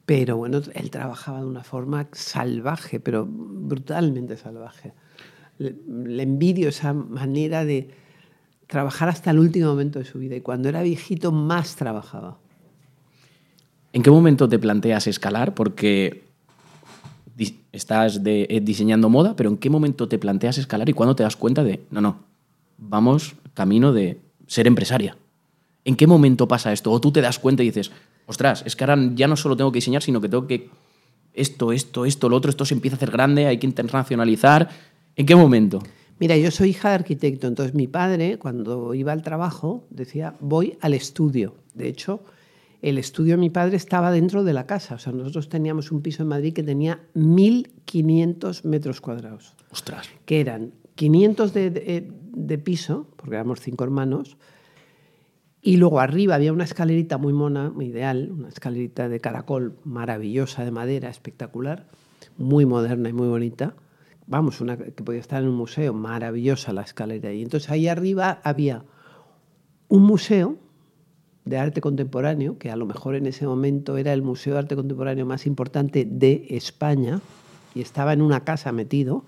Pero bueno, él trabajaba de una forma salvaje, pero brutalmente salvaje. Le, le envidio esa manera de trabajar hasta el último momento de su vida. Y cuando era viejito, más trabajaba. ¿En qué momento te planteas escalar? Porque estás eh, diseñando moda, pero ¿en qué momento te planteas escalar y cuándo te das cuenta de, no, no, vamos camino de ser empresaria? ¿En qué momento pasa esto? O tú te das cuenta y dices, ostras, es que ahora ya no solo tengo que diseñar, sino que tengo que esto, esto, esto, lo otro, esto se empieza a hacer grande, hay que internacionalizar. ¿En qué momento? Mira, yo soy hija de arquitecto, entonces mi padre, cuando iba al trabajo, decía, voy al estudio. De hecho, el estudio de mi padre estaba dentro de la casa. O sea, nosotros teníamos un piso en Madrid que tenía 1.500 metros cuadrados, Ostras. que eran 500 de, piso, porque éramos cinco hermanos, y luego arriba había una escalerita muy mona, muy ideal, una escalerita de caracol maravillosa, de madera, espectacular, muy moderna y muy bonita. Vamos, una que podía estar en un museo, maravillosa la escalera. Y entonces ahí arriba había un museo de arte contemporáneo, que a lo mejor en ese momento era el museo de arte contemporáneo más importante de España, y estaba en una casa metido,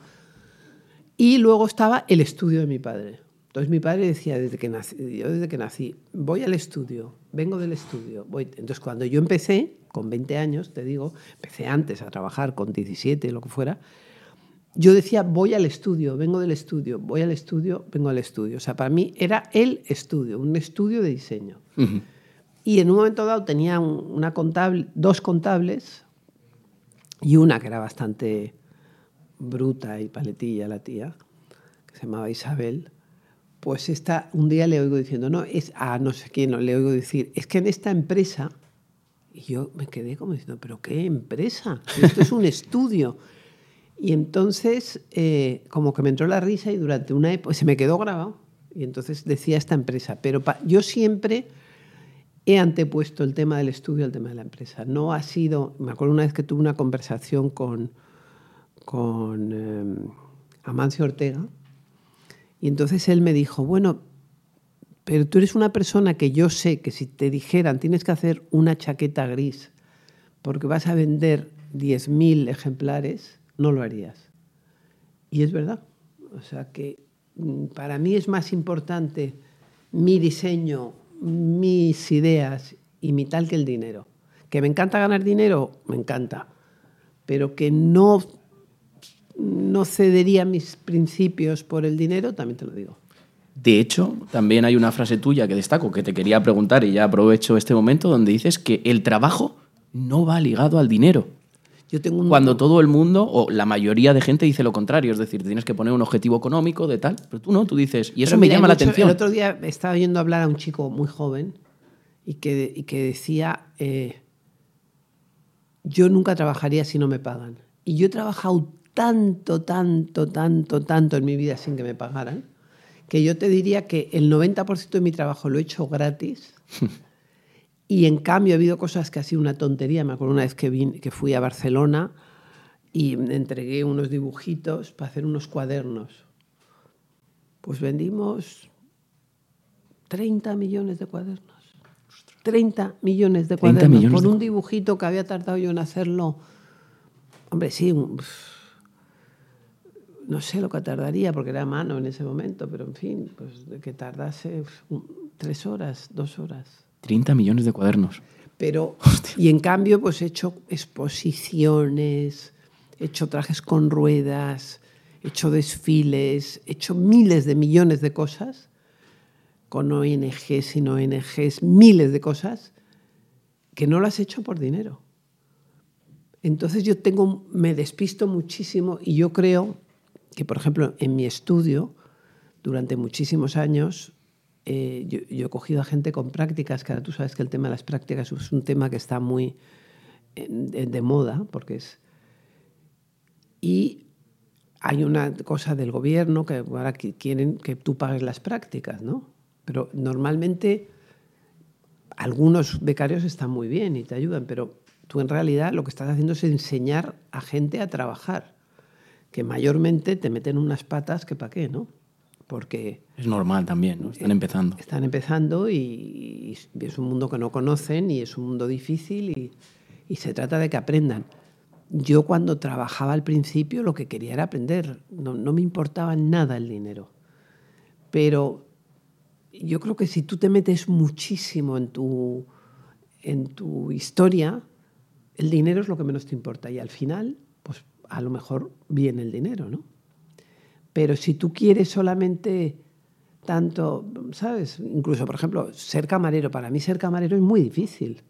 y luego estaba el estudio de mi padre. Entonces mi padre decía, desde que nací, yo desde que nací, voy al estudio, vengo del estudio. Voy. Entonces cuando yo empecé, con 20 años, te digo, empecé antes a trabajar con 17, lo que fuera, yo decía, voy al estudio, vengo del estudio, voy al estudio, vengo al estudio. O sea, para mí era el estudio, un estudio de diseño. Y en un momento dado tenía un- una contable, dos contables y una que era bastante bruta y paletilla, la tía, que se llamaba Isabel. Pues esta, un día le oigo diciendo, no, es a no sé quién, le oigo decir, es que en esta empresa, y yo me quedé como diciendo, ¿pero qué empresa? Esto es un estudio. Y entonces, eh, como que me entró la risa y durante una época, se me quedó grabado. Y entonces decía esta empresa. Pero yo siempre he antepuesto el tema del estudio al tema de la empresa. No ha sido, me acuerdo una vez que tuve una conversación con, con eh, Amancio Ortega, y entonces él me dijo, bueno, pero tú eres una persona que yo sé que si te dijeran tienes que hacer una chaqueta gris porque vas a vender 10.000 ejemplares, no lo harías. Y es verdad. O sea que mm, para mí es más importante mi diseño, mis ideas y mi tal que el dinero. Que me encanta ganar dinero, me encanta. Pero que no, no cedería mis principios por el dinero, también te lo digo. De hecho, también hay una frase tuya que destaco, que te quería preguntar y ya aprovecho este momento, donde dices que el trabajo no va ligado al dinero. Yo tengo un, Cuando todo el mundo, o la mayoría de gente, dice lo contrario, es decir, tienes que poner un objetivo económico de tal, pero tú no, tú dices, y eso me llama la atención. El otro día estaba oyendo hablar a un chico muy joven y que, y que decía, eh, yo nunca trabajaría si no me pagan. Y yo he trabajado tanto, tanto, tanto, tanto en mi vida sin que me pagaran, que yo te diría que el 90% de mi trabajo lo he hecho gratis. y en cambio ha habido cosas que ha sido una tontería. Me acuerdo una vez que, vine, que fui a Barcelona y entregué unos dibujitos para hacer unos cuadernos. Pues vendimos 30 millones de cuadernos. 30 millones de cuadernos por un dibujito que había tardado yo en hacerlo. Hombre, sí, no sé lo que tardaría porque era a mano en ese momento, pero en fin, pues que tardase tres horas, dos horas. 30 millones de cuadernos. Pero, y en cambio, pues he hecho exposiciones, he hecho trajes con ruedas, he hecho desfiles, he hecho miles de millones de cosas, con ONGs, sin ONGs, miles de cosas, que no las he hecho por dinero. Entonces yo tengo, me despisto muchísimo y yo creo que, por ejemplo, en mi estudio, durante muchísimos años, eh, yo, he cogido a gente con prácticas, que ahora tú sabes que el tema de las prácticas es un tema que está muy de, moda, porque es... Y hay una cosa del gobierno que ahora quieren que tú pagues las prácticas, ¿no? Pero normalmente algunos becarios están muy bien y te ayudan, pero tú en realidad lo que estás haciendo es enseñar a gente a trabajar que mayormente te meten unas patas que para qué, ¿no? Porque... Es normal también, ¿no? Están eh, empezando. Están empezando y, es un mundo que no conocen y es un mundo difícil y, y se trata de que aprendan. Yo cuando trabajaba al principio lo que quería era aprender, no, no me importaba nada el dinero. Pero yo creo que si tú te metes muchísimo en tu, en tu historia, el dinero es lo que menos te importa y al final a lo mejor viene el dinero, ¿no? Pero si tú quieres solamente tanto, ¿sabes? Incluso, por ejemplo, ser camarero, para mí ser camarero es muy difícil.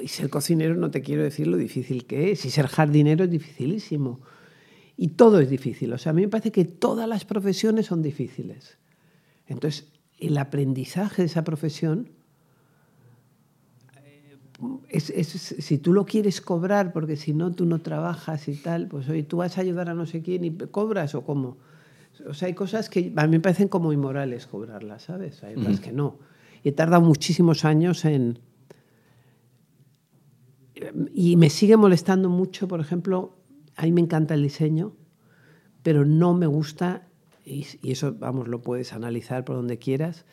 Y ser cocinero no te quiero decir lo difícil que es. Y ser jardinero es dificilísimo. Y todo es difícil. O sea, a mí me parece que todas las profesiones son difíciles. Entonces, el aprendizaje de esa profesión si tú lo quieres cobrar, porque si no tú no trabajas y tal, pues oye, tú vas a ayudar a no sé quién y cobras o cómo. O sea, hay cosas que a mí me parecen como inmorales cobrarlas, ¿sabes? Hay otras que no. Y he tardado muchísimos años en... Y me sigue molestando mucho, por ejemplo, a mí me encanta el diseño, pero no me gusta, y, y eso, vamos, lo puedes analizar por donde quieras,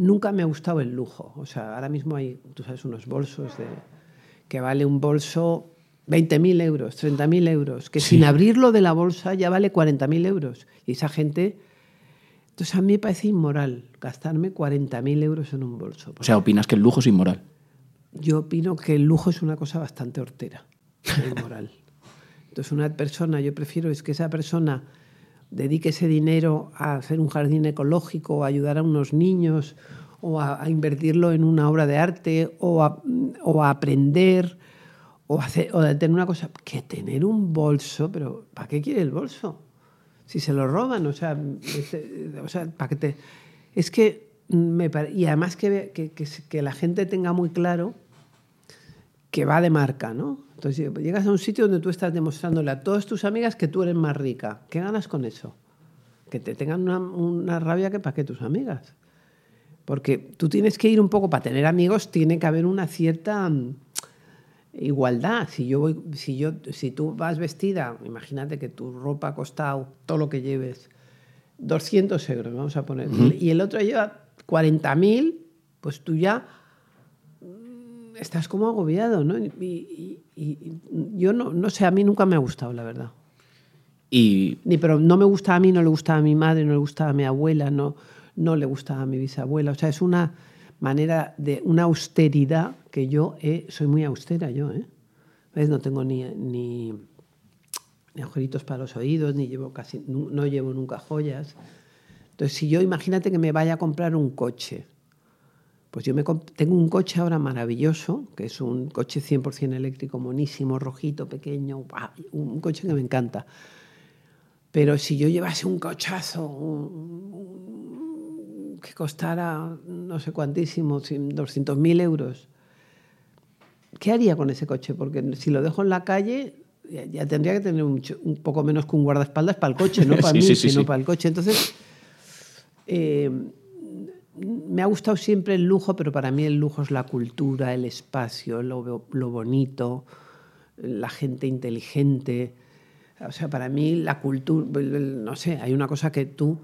nunca me ha gustado el lujo. O sea, ahora mismo hay, tú sabes, unos bolsos de, que vale un bolso 20.000 euros, 30.000 euros, que sin abrirlo de la bolsa ya vale 40.000 euros. Y esa gente... Entonces a mí me parece inmoral gastarme 40.000 euros en un bolso. O sea, ¿opinas que el lujo es inmoral? Yo opino que el lujo es una cosa bastante hortera, inmoral. Entonces una persona, yo prefiero es que esa persona dedique ese dinero a hacer un jardín ecológico, a ayudar a unos niños, o a, invertirlo en una obra de arte, o a, o a aprender, o, hacer, o a tener una cosa, que tener un bolso, pero ¿para qué quiere el bolso? Si se lo roban, o sea, este, o sea ¿para qué te...? Es que, me, y además que, que, que la gente tenga muy claro que va de marca, ¿no? Entonces llegas a un sitio donde tú estás demostrándole a todas tus amigas que tú eres más rica. ¿Qué ganas con eso? Que te tengan una, rabia que para qué tus amigas. Porque tú tienes que ir un poco, para tener amigos tiene que haber una cierta mm, igualdad. Si, yo voy, si, yo, si tú vas vestida, imagínate que tu ropa ha costado, todo lo que lleves, 200 euros, vamos a poner, y el otro lleva 40.000, pues tú ya estás como agobiado, ¿no? Y, yo no, no sé, a mí nunca me ha gustado, la verdad. Y... Ni, pero no me gusta a mí, no le gusta a mi madre, no le gusta a mi abuela, no, no le gusta a mi bisabuela. O sea, es una manera de una austeridad que yo soy muy austera yo, ¿eh? ¿Ves? No tengo ni, ni, ni, agujeritos para los oídos, ni llevo casi, no, no llevo nunca joyas. Entonces, si yo imagínate que me vaya a comprar un coche, pues yo me tengo un coche ahora maravilloso, que es un coche 100% eléctrico, monísimo, rojito, pequeño, un coche que me encanta. Pero si yo llevase un cochazo que costara no sé cuantísimo, 200.000 euros, ¿qué haría con ese coche? Porque si lo dejo en la calle, ya, tendría que tener un, poco menos que un guardaespaldas para el coche, no para mí, sino para el coche. Entonces eh, me ha gustado siempre el lujo, pero para mí el lujo es la cultura, el espacio, lo, lo bonito, la gente inteligente. O sea, para mí la cultura, no sé, hay una cosa que tú,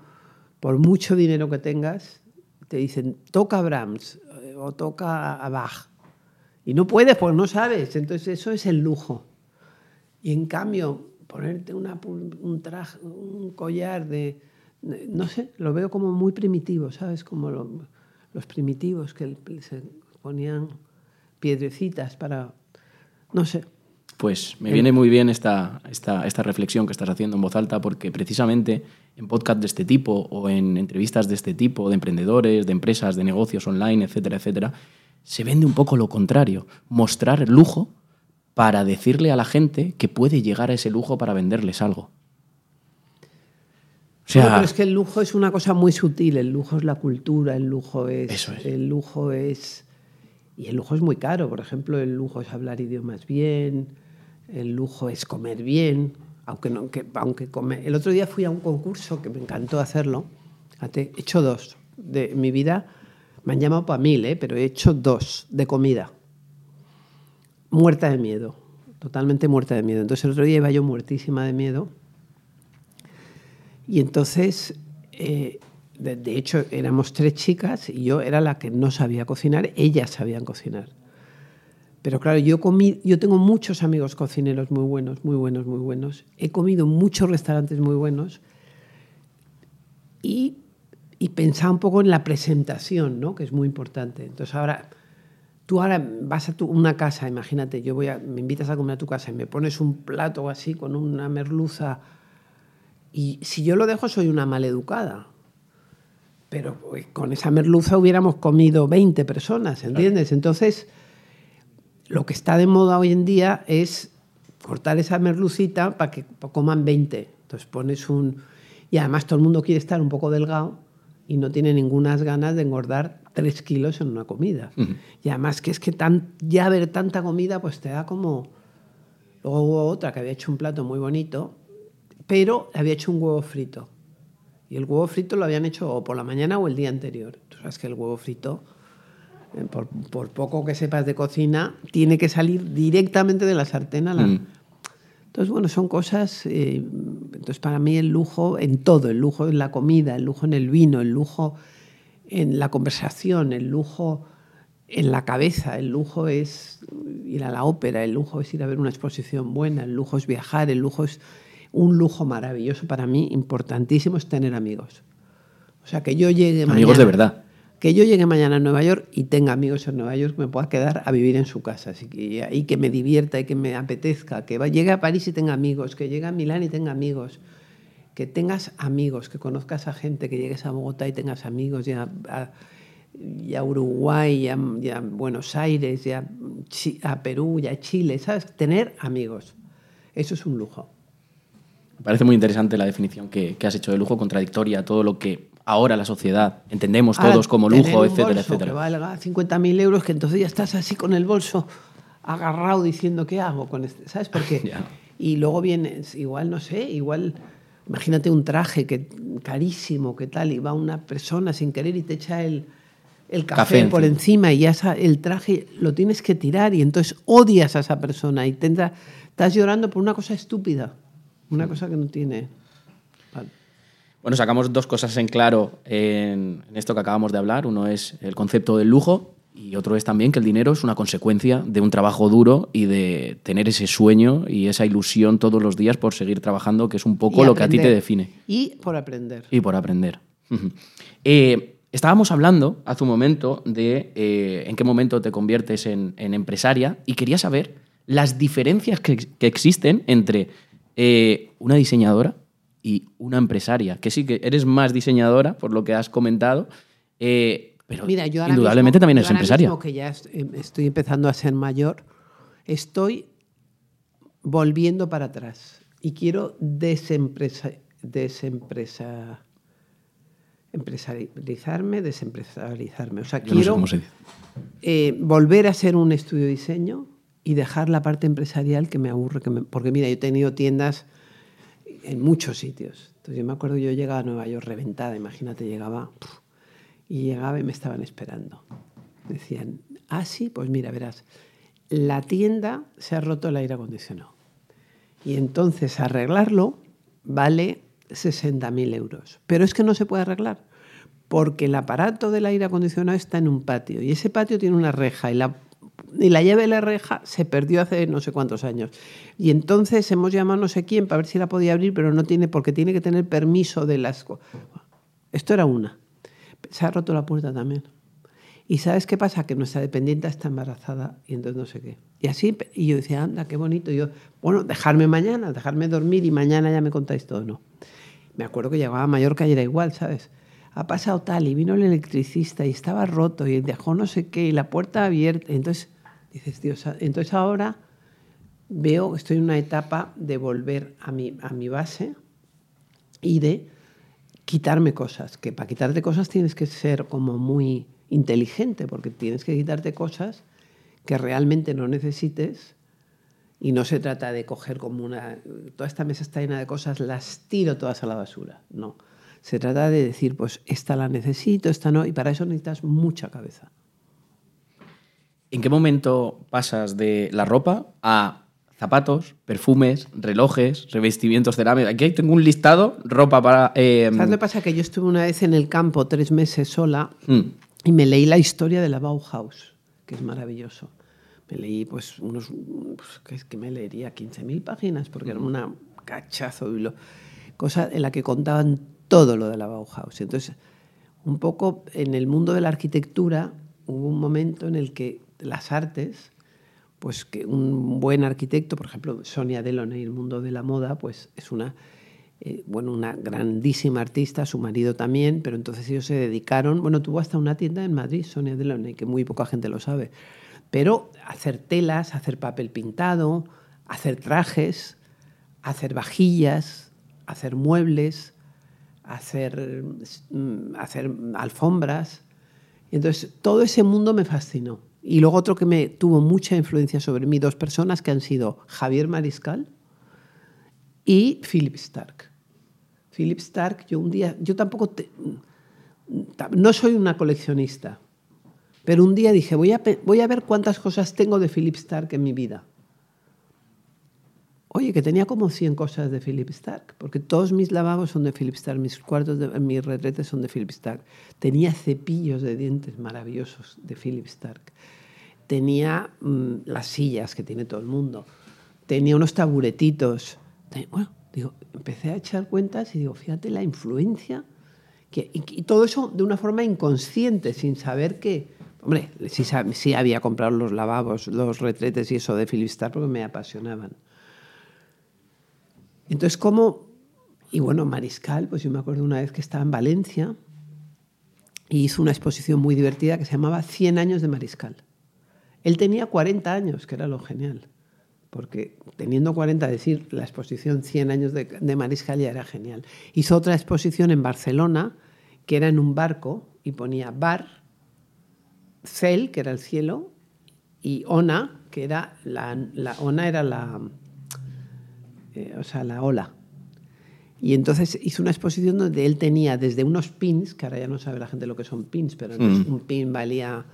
por mucho dinero que tengas, te dicen, toca Brahms eh, o toca a Bach. Y no puedes, pues no sabes. Entonces eso es el lujo. Y en cambio, ponerte un traje, un collar de, no sé, lo veo como muy primitivo, ¿sabes? Como los primitivos que se ponían piedrecitas para, no sé. Pues me viene muy bien esta, esta, esta reflexión que estás haciendo en voz alta porque precisamente en podcast de este tipo o en entrevistas de este tipo, de emprendedores, de empresas, de negocios online, etcétera, etcétera, se vende un poco lo contrario, mostrar el lujo para decirle a la gente que puede llegar a ese lujo para venderles algo. O sea, pero es que el lujo es una cosa muy sutil, el lujo es la cultura, el lujo es, Eso es. el lujo es y el lujo es muy caro, por ejemplo, el lujo es hablar idiomas bien, el lujo es comer bien, aunque no que, aunque el otro día fui a un concurso que me encantó hacerlo, he hecho dos de mi vida, me han llamado para mil, ¿eh? pero he hecho dos de comida, muerta de miedo, totalmente muerta de miedo. Entonces el otro día iba yo muertísima de miedo y entonces, eh, de, hecho, éramos tres chicas y yo era la que no sabía cocinar, ellas sabían cocinar. Pero claro, yo, comí, yo tengo muchos amigos cocineros muy buenos, muy buenos, muy buenos. He comido en muchos restaurantes muy buenos y, y pensaba un poco en la presentación, ¿no? que es muy importante. Entonces ahora, tú ahora vas a tu, una casa, imagínate, yo voy a, me invitas a comer a tu casa y me pones un plato así con una merluza y si yo lo dejo, soy una maleducada. Pero pues, con esa merluza hubiéramos comido 20 personas, ¿entiendes? Entonces, lo que está de moda hoy en día es cortar esa merlucita para que coman 20. Entonces pones un... Y además todo el mundo quiere estar un poco delgado y no tiene ninguna ganas de engordar 3 kilos en una comida. Y además que es que tan, ya ver tanta comida pues te da como... Luego hubo otra que había hecho un plato muy bonito pero había hecho un huevo frito. Y el huevo frito lo habían hecho o por la mañana o el día anterior. Tú sabes que el huevo frito, eh, por, poco que sepas de cocina, tiene que salir directamente de la sartén a la... Mm. Entonces, bueno, son cosas... Eh, entonces, para mí el lujo en todo, el lujo en la comida, el lujo en el vino, el lujo en la conversación, el lujo en la cabeza, el lujo es ir a la ópera, el lujo es ir a ver una exposición buena, el lujo es viajar, el lujo es un lujo maravilloso para mí, importantísimo, es tener amigos. O sea, que yo llegue amigos Amigos de verdad. Que yo llegue mañana a Nueva York y tenga amigos en Nueva York, que me pueda quedar a vivir en su casa así que, y que me divierta y que me apetezca. Que llegue a París y tenga amigos, que llegue a Milán y tenga amigos. Que tengas amigos, que conozcas a gente, que llegues a Bogotá y tengas amigos, ya a, Uruguay, ya a, Buenos Aires, ya a Perú, ya a Chile, ¿sabes? Tener amigos. Eso es un lujo. Me parece muy interesante la definición que, has hecho de lujo, contradictoria a todo lo que ahora la sociedad entendemos todos como lujo, etcétera, etcétera. Que valga 50.000 euros, que entonces ya estás así con el bolso agarrado diciendo qué hago con este, ¿sabes? Porque y luego vienes igual no sé, igual imagínate un traje que carísimo, que tal y va una persona sin querer y te echa el, el café, por encima y ya el traje lo tienes que tirar y entonces odias a esa persona y tendrá, estás llorando por una cosa estúpida. Una cosa que no tiene. Bueno, sacamos dos cosas en claro en, esto que acabamos de hablar. Uno es el concepto del lujo y otro es también que el dinero es una consecuencia de un trabajo duro y de tener ese sueño y esa ilusión todos los días por seguir trabajando, que es un poco lo que a ti te define. Y por aprender. Y por aprender. Eh, estábamos hablando hace un momento de eh, en qué momento te conviertes en, empresaria y quería saber las diferencias que, que existen entre eh, una diseñadora y una empresaria, que sí que eres más diseñadora, por lo que has comentado, eh, pero Mira, yo indudablemente también eres empresaria. Mismo que ya em, estoy empezando a ser mayor, estoy volviendo para atrás y quiero desempresa, desempresa, empresarializarme, desempresarializarme. O sea, quiero eh, volver a ser un estudio de diseño y dejar la parte empresarial que me aburre. Que porque mira, yo he tenido tiendas en muchos sitios. Entonces yo me acuerdo, yo llegaba a Nueva York reventada, imagínate, llegaba y llegaba y me estaban esperando. Decían, ah, sí, pues mira, verás, la tienda se ha roto el aire acondicionado. Y entonces arreglarlo vale 60.000 euros. Pero es que no se puede arreglar, porque el aparato del aire acondicionado está en un patio y ese patio tiene una reja y la, y la llave de la reja se perdió hace no sé cuántos años. Y entonces hemos llamado a no sé quién para ver si la podía abrir, pero no tiene, porque tiene que tener permiso de las... Esto era una. Se ha roto la puerta también. ¿Y sabes qué pasa? Que nuestra dependiente está embarazada y entonces no sé qué. Y así, y yo decía, anda, qué bonito. Yo, bueno, dejarme mañana, dejarme dormir y mañana ya me contáis todo. No. Me acuerdo que llegaba a Mallorca y era igual, ¿sabes? Ha pasado tal y vino el electricista y estaba roto y dejó no sé qué y la puerta abierta. Entonces, dices, Dios, entonces ahora veo, estoy en una etapa de volver a mi, a mi base y de quitarme cosas, que para quitarte cosas tienes que ser como muy inteligente, porque tienes que quitarte cosas que realmente no necesites y no se trata de coger como una... Toda esta mesa está llena de cosas, las tiro todas a la basura. No. Se trata de decir, pues esta la necesito, esta no, y para eso necesitas mucha cabeza. ¿En qué momento pasas de la ropa a zapatos, perfumes, relojes, revestimientos cerámicos? Aquí tengo un listado, ropa para... Eh, ¿Sabes lo que pasa? Que yo estuve una vez en el campo tres meses sola mm. y me leí la historia de la Bauhaus, que es maravilloso me leí pues unos, pues, que, me leería 15.000 páginas, porque era una cachazo, y lo, cosa en la que contaban todo lo de la Bauhaus. Entonces, un poco en el mundo de la arquitectura hubo un momento en el que las artes, pues que un buen arquitecto, por ejemplo, Sonia Delaunay, el mundo de la moda, pues es una, eh, bueno, una grandísima artista, su marido también, pero entonces ellos se dedicaron, bueno, tuvo hasta una tienda en Madrid, Sonia Delaunay, que muy poca gente lo sabe, pero hacer telas, hacer papel pintado, hacer trajes, hacer vajillas, hacer muebles, hacer, mm, hacer alfombras. Entonces, todo ese mundo me fascinó. Y luego otro que me tuvo mucha influencia sobre mí, dos personas que han sido Javier Mariscal y Philip Stark. Philip Stark, yo un día, yo tampoco, no soy una coleccionista, pero un día dije, voy a, voy a ver cuántas cosas tengo de Philip Stark en mi vida. Oye, que tenía como 100 cosas de Philip Stark, porque todos mis lavabos son de Philip Stark, mis cuartos, de, mis retretes son de Philip Stark. Tenía cepillos de dientes maravillosos de Philip Stark. Tenía mm, las sillas que tiene todo el mundo. Tenía unos taburetitos. Bueno, digo, empecé a echar cuentas y digo, fíjate la influencia. Que, y todo eso de una forma inconsciente, sin saber que, Hombre, sí, había comprado los lavabos, los retretes y eso de Philip Stark porque me apasionaban. Entonces, ¿cómo...? Y bueno, Mariscal, pues yo me acuerdo una vez que estaba en Valencia y hizo una exposición muy divertida que se llamaba 100 años de Mariscal. Él tenía 40 años, que era lo genial, porque teniendo 40, decir la exposición 100 años de, Mariscal ya era genial. Hizo otra exposición en Barcelona, que era en un barco, y ponía bar, Cel, que era el cielo, y Ona, que era la, Ona era la, eh, o sea, la ola. Y entonces hizo una exposición donde él tenía desde unos pins, que ahora ya no sabe la gente lo que son pins, pero mm. un pin valía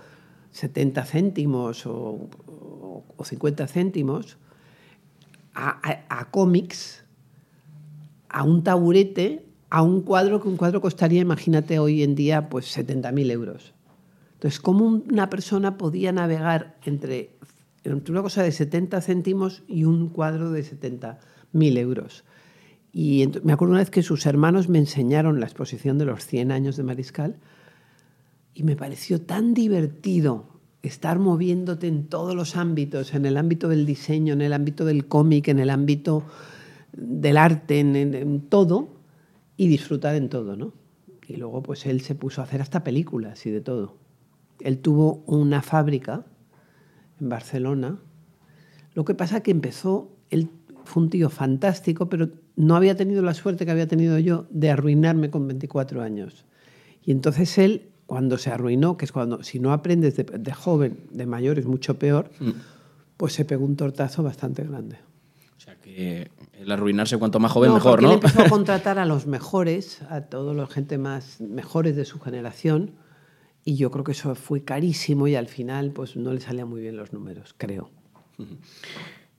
70 céntimos o, 50 céntimos, a, cómics, a un taburete, a un cuadro que un cuadro costaría, imagínate hoy en día, pues 70.000 euros. Entonces, ¿cómo una persona podía navegar entre, una cosa de 70 céntimos y un cuadro de 70.000 euros? Y me acuerdo una vez que sus hermanos me enseñaron la exposición de los 100 años de Mariscal y me pareció tan divertido estar moviéndote en todos los ámbitos, en el ámbito del diseño, en el ámbito del cómic, en el ámbito del arte, en, todo, y disfrutar en todo, ¿no? Y luego pues él se puso a hacer hasta películas y de todo. Él tuvo una fábrica en Barcelona. Lo que pasa que empezó, fue un tío fantástico, pero no había tenido la suerte que había tenido yo de arruinarme con 24 años. Y entonces él, cuando se arruinó, que es cuando, si no aprendes de, joven, de mayor es mucho peor, mm. pues se pegó un tortazo bastante grande. O sea que el arruinarse cuanto más joven No, mejor, ¿no? él empezó a contratar a los mejores, a toda la gente más mejores de su generación, y yo creo que eso fue carísimo y al final pues no le salían muy bien los números, creo.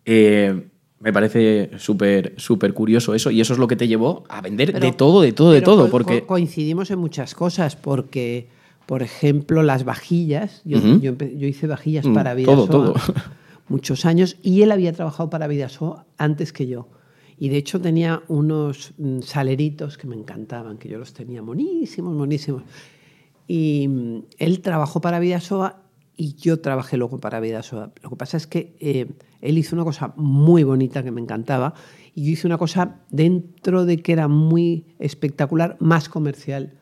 Eh, me parece súper súper curioso eso y eso es lo que te llevó a vender Pero- de todo, de todo, de todo, co- porque co- coincidimos en muchas cosas, porque, por ejemplo, las vajillas, yo, yo, hice vajillas Mm, para todo, Vidasoa todo. muchos años y él había trabajado para Vidasoa antes que yo. Y de hecho tenía unos mm, saleritos que me encantaban, que yo los tenía monísimos, monísimos. Y mm, él trabajó para Vidasoa y yo trabajé luego para Vidasoa. Lo que pasa es que eh, él hizo una cosa muy bonita que me encantaba y yo hice una cosa dentro de que era muy espectacular, más comercial.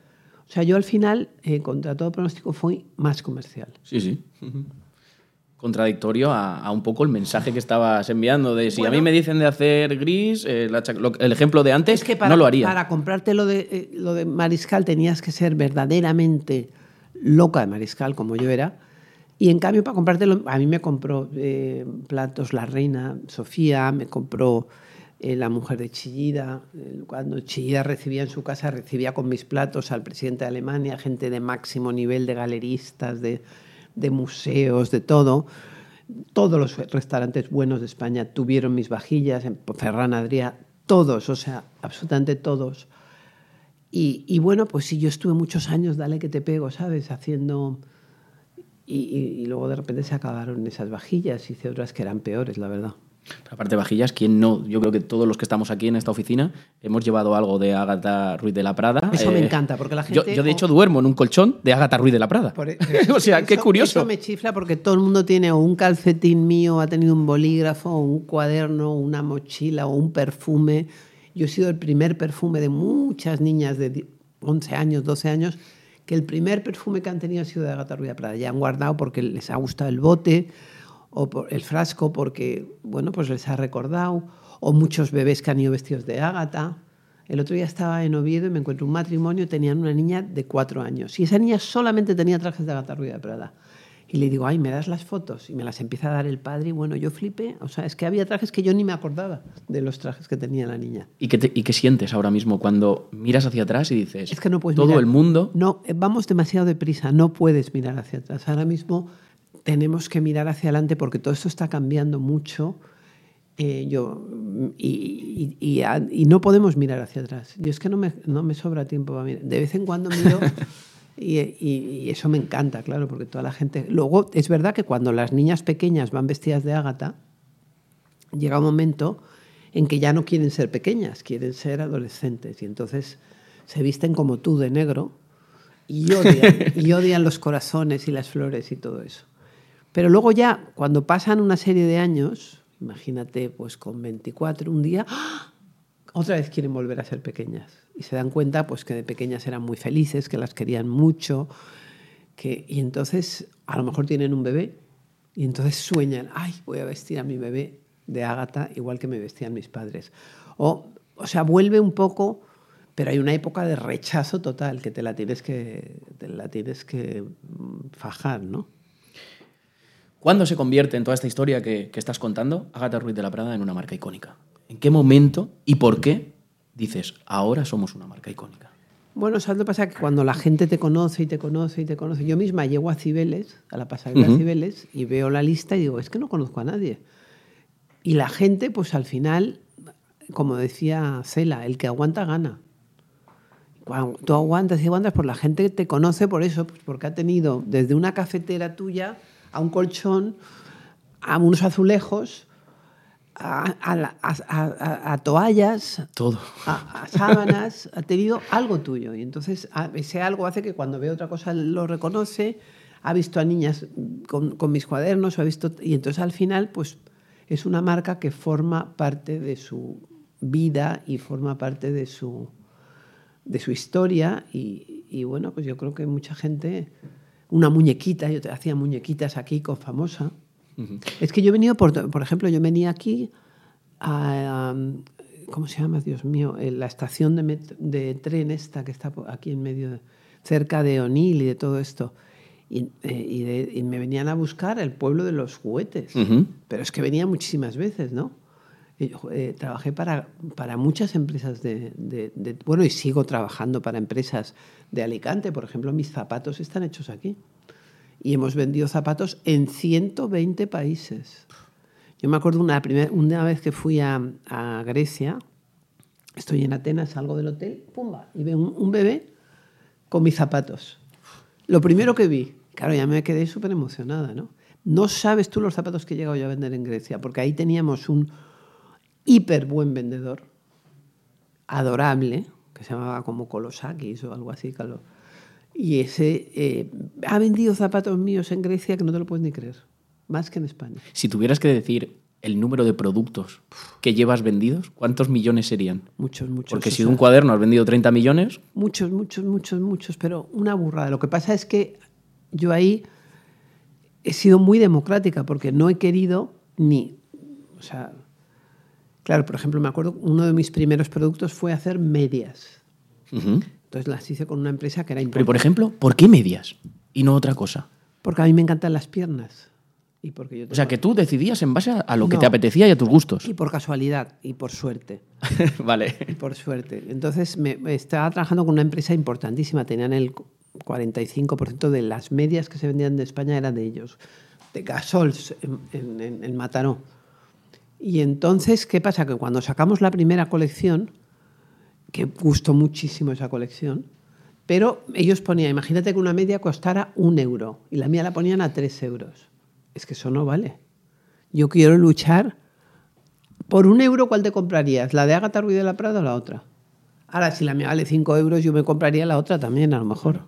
O sea, yo al final, eh, contra todo pronóstico, fui más comercial. Sí, sí. Contradictorio a, a un poco el mensaje que estabas enviando de si a Bueno. mí me dicen de hacer gris, eh, la lo- el ejemplo de antes, Es que para, no lo haría. para comprarte lo de, eh, lo de Mariscal tenías que ser verdaderamente loca de Mariscal, como yo era. Y en cambio, para comprártelo, a mí me compró eh, platos la reina Sofía, me compró eh, la mujer de Chillida. Eh, Cuando Chillida recibía en su casa, recibía con mis platos al presidente de Alemania, gente de máximo nivel, de galeristas, de, de museos, de todo. Todos los restaurantes buenos de España tuvieron mis vajillas, en Ferran Adrià, todos, o sea, absolutamente todos. Y, y bueno, pues sí, yo estuve muchos años, dale que te pego, ¿sabes? Haciendo... Y, y- y luego de repente se acabaron esas vajillas, hice otras que eran peores, la verdad. Pero aparte de vajillas, ¿quién no? Yo creo que todos los que estamos aquí en esta oficina hemos llevado algo de Ágata Ruiz de la Prada. Eh, Eso me encanta, porque la Yo, gente- yo, de hecho, duermo en un colchón de Ágata Ruiz de la Prada. Por e- o sea, qué eso- curioso. Eso me chifla porque todo el mundo tiene o un calcetín mío, ha tenido un bolígrafo, o un cuaderno, una mochila o un perfume. Yo he sido el primer perfume de muchas niñas de di- 11 años, 12 años, que el primer perfume que han tenido ha sido de Agatha Ruiz de Prada. Ya han guardado porque les ha gustado el bote o por el frasco porque, bueno, pues les ha recordado. O muchos bebés que han ido vestidos de Ágata. El otro día estaba en Oviedo y me encuentro un matrimonio, tenían una niña de cuatro años. Y esa niña solamente tenía trajes de Agatha Ruiz de Prada. Y le digo, ay, ¿me das las fotos? Y me las empieza a dar el padre. Y bueno, yo flipé. O sea, es que había trajes que yo ni me acordaba de los trajes que tenía la niña. ¿Y qué, te- ¿Y qué sientes ahora mismo cuando miras hacia atrás y dices, Es que no puedes todo mirar. el mundo No, eh, vamos demasiado deprisa, no puedes mirar hacia atrás. Ahora mismo tenemos que mirar hacia adelante porque todo esto está cambiando mucho. eh, yo, y, y- y a- y no podemos mirar hacia atrás. Yo es que no me, no me sobra tiempo para mirar. De vez en cuando miro y, y- y eso me encanta, claro, porque toda la gente... Luego, es verdad que cuando las niñas pequeñas van vestidas de ágata, llega un momento en que ya no quieren ser pequeñas, quieren ser adolescentes y entonces se visten como tú de negro y odian, y odian los corazones y las flores y todo eso. Pero luego ya, cuando pasan una serie de años, imagínate, pues con 24, un día, ¡ah! Otra vez quieren volver a ser pequeñas. Y se dan cuenta pues que de pequeñas eran muy felices, que las querían mucho, que, y entonces a lo mejor tienen un bebé y entonces sueñan, ay, voy a vestir a mi bebé de Ágata igual que me vestían mis padres. O, o sea, vuelve un poco, pero hay una época de rechazo total que te la tienes que, te la tienes que mm, fajar, ¿no? ¿Cuándo se convierte en toda esta historia que, que estás contando Agatha Ruiz de la Prada en una marca icónica? ¿En qué momento y por qué dices, ahora somos una marca icónica? Bueno, ¿sabes lo que pasa? Que cuando la gente te conoce y te conoce y te conoce, yo misma llego a Cibeles, a la pasarela Ujú. Cibeles, y veo la lista y digo, es que no conozco a nadie. Y la gente, pues al final, como decía Cela, el que aguanta gana. Cuando tú aguantas y aguantas, pues la gente te conoce por eso, pues porque ha tenido desde una cafetera tuya a un colchón, a unos azulejos, a, a la- a- a- a toallas, Todo. a, sábanas, ha tenido algo tuyo. Y entonces ese algo hace que cuando ve otra cosa lo reconoce, ha visto a niñas con, con mis cuadernos, ha visto, y entonces al final pues es una marca que forma parte de su vida y forma parte de su, de su historia. Y, y bueno, pues yo creo que mucha gente, una muñequita, yo te hacía muñequitas aquí con famosa. Es que yo he venido, por, por ejemplo, yo venía aquí a, ¿cómo se llama? Dios mío, la estación de, de tren esta que está aquí en medio, de- cerca de Onil y de todo esto. Y, eh, y de- y me venían a buscar el pueblo de los juguetes. Pero es que venía muchísimas veces, ¿no? Eh, eh, trabajé para, para muchas empresas de, de, de, Bueno, y sigo trabajando para empresas de Alicante. Por ejemplo, mis zapatos están hechos aquí. Y hemos vendido zapatos en 120 países. Yo me acuerdo una, primera, una vez que fui a, a, Grecia, estoy en Atenas, salgo del hotel, pumba, y veo un, bebé con mis zapatos. Lo primero que vi, claro, ya me quedé súper emocionada, ¿no? No sabes tú los zapatos que he llegado yo a vender en Grecia, porque ahí teníamos un hiper buen vendedor, adorable, que se llamaba como Kolosakis o algo así, y ese eh, ha vendido zapatos míos en Grecia que no te lo puedes ni creer, más que en España. Si tuvieras que decir el número de productos que llevas vendidos, ¿cuántos millones serían? Muchos, muchos. Porque si de un cuaderno has vendido 30 millones... Muchos, muchos, muchos, muchos, pero una burrada. Lo que pasa es que yo ahí he sido muy democrática porque no he querido ni... O sea, claro, por ejemplo, me acuerdo, uno de mis primeros productos fue hacer medias. Uh -huh. Entonces las hice con una empresa que era importante. Pero, por ejemplo, ¿por qué medias y no otra cosa? Porque a mí me encantan las piernas. Y porque yo O sea, que tú decidías en base a lo que no. te apetecía y a tus gustos. Y por casualidad, y por suerte. vale. Y por suerte. Entonces, me, estaba trabajando con una empresa importantísima. Tenían el 45% de las medias que se vendían de España eran de ellos. De Gasols, en, en, en, en Mataró. Y entonces, ¿qué pasa? Que cuando sacamos la primera colección, que gustó muchísimo esa colección, pero ellos ponían, imagínate que una media costara un euro y la mía la ponían a tres euros. Es que eso no vale. Yo quiero luchar. Por un euro, ¿cuál te comprarías? ¿La de Agatha Ruiz de la Prada o la otra? Ahora, si la mía vale cinco euros, yo me compraría la otra también, a lo mejor.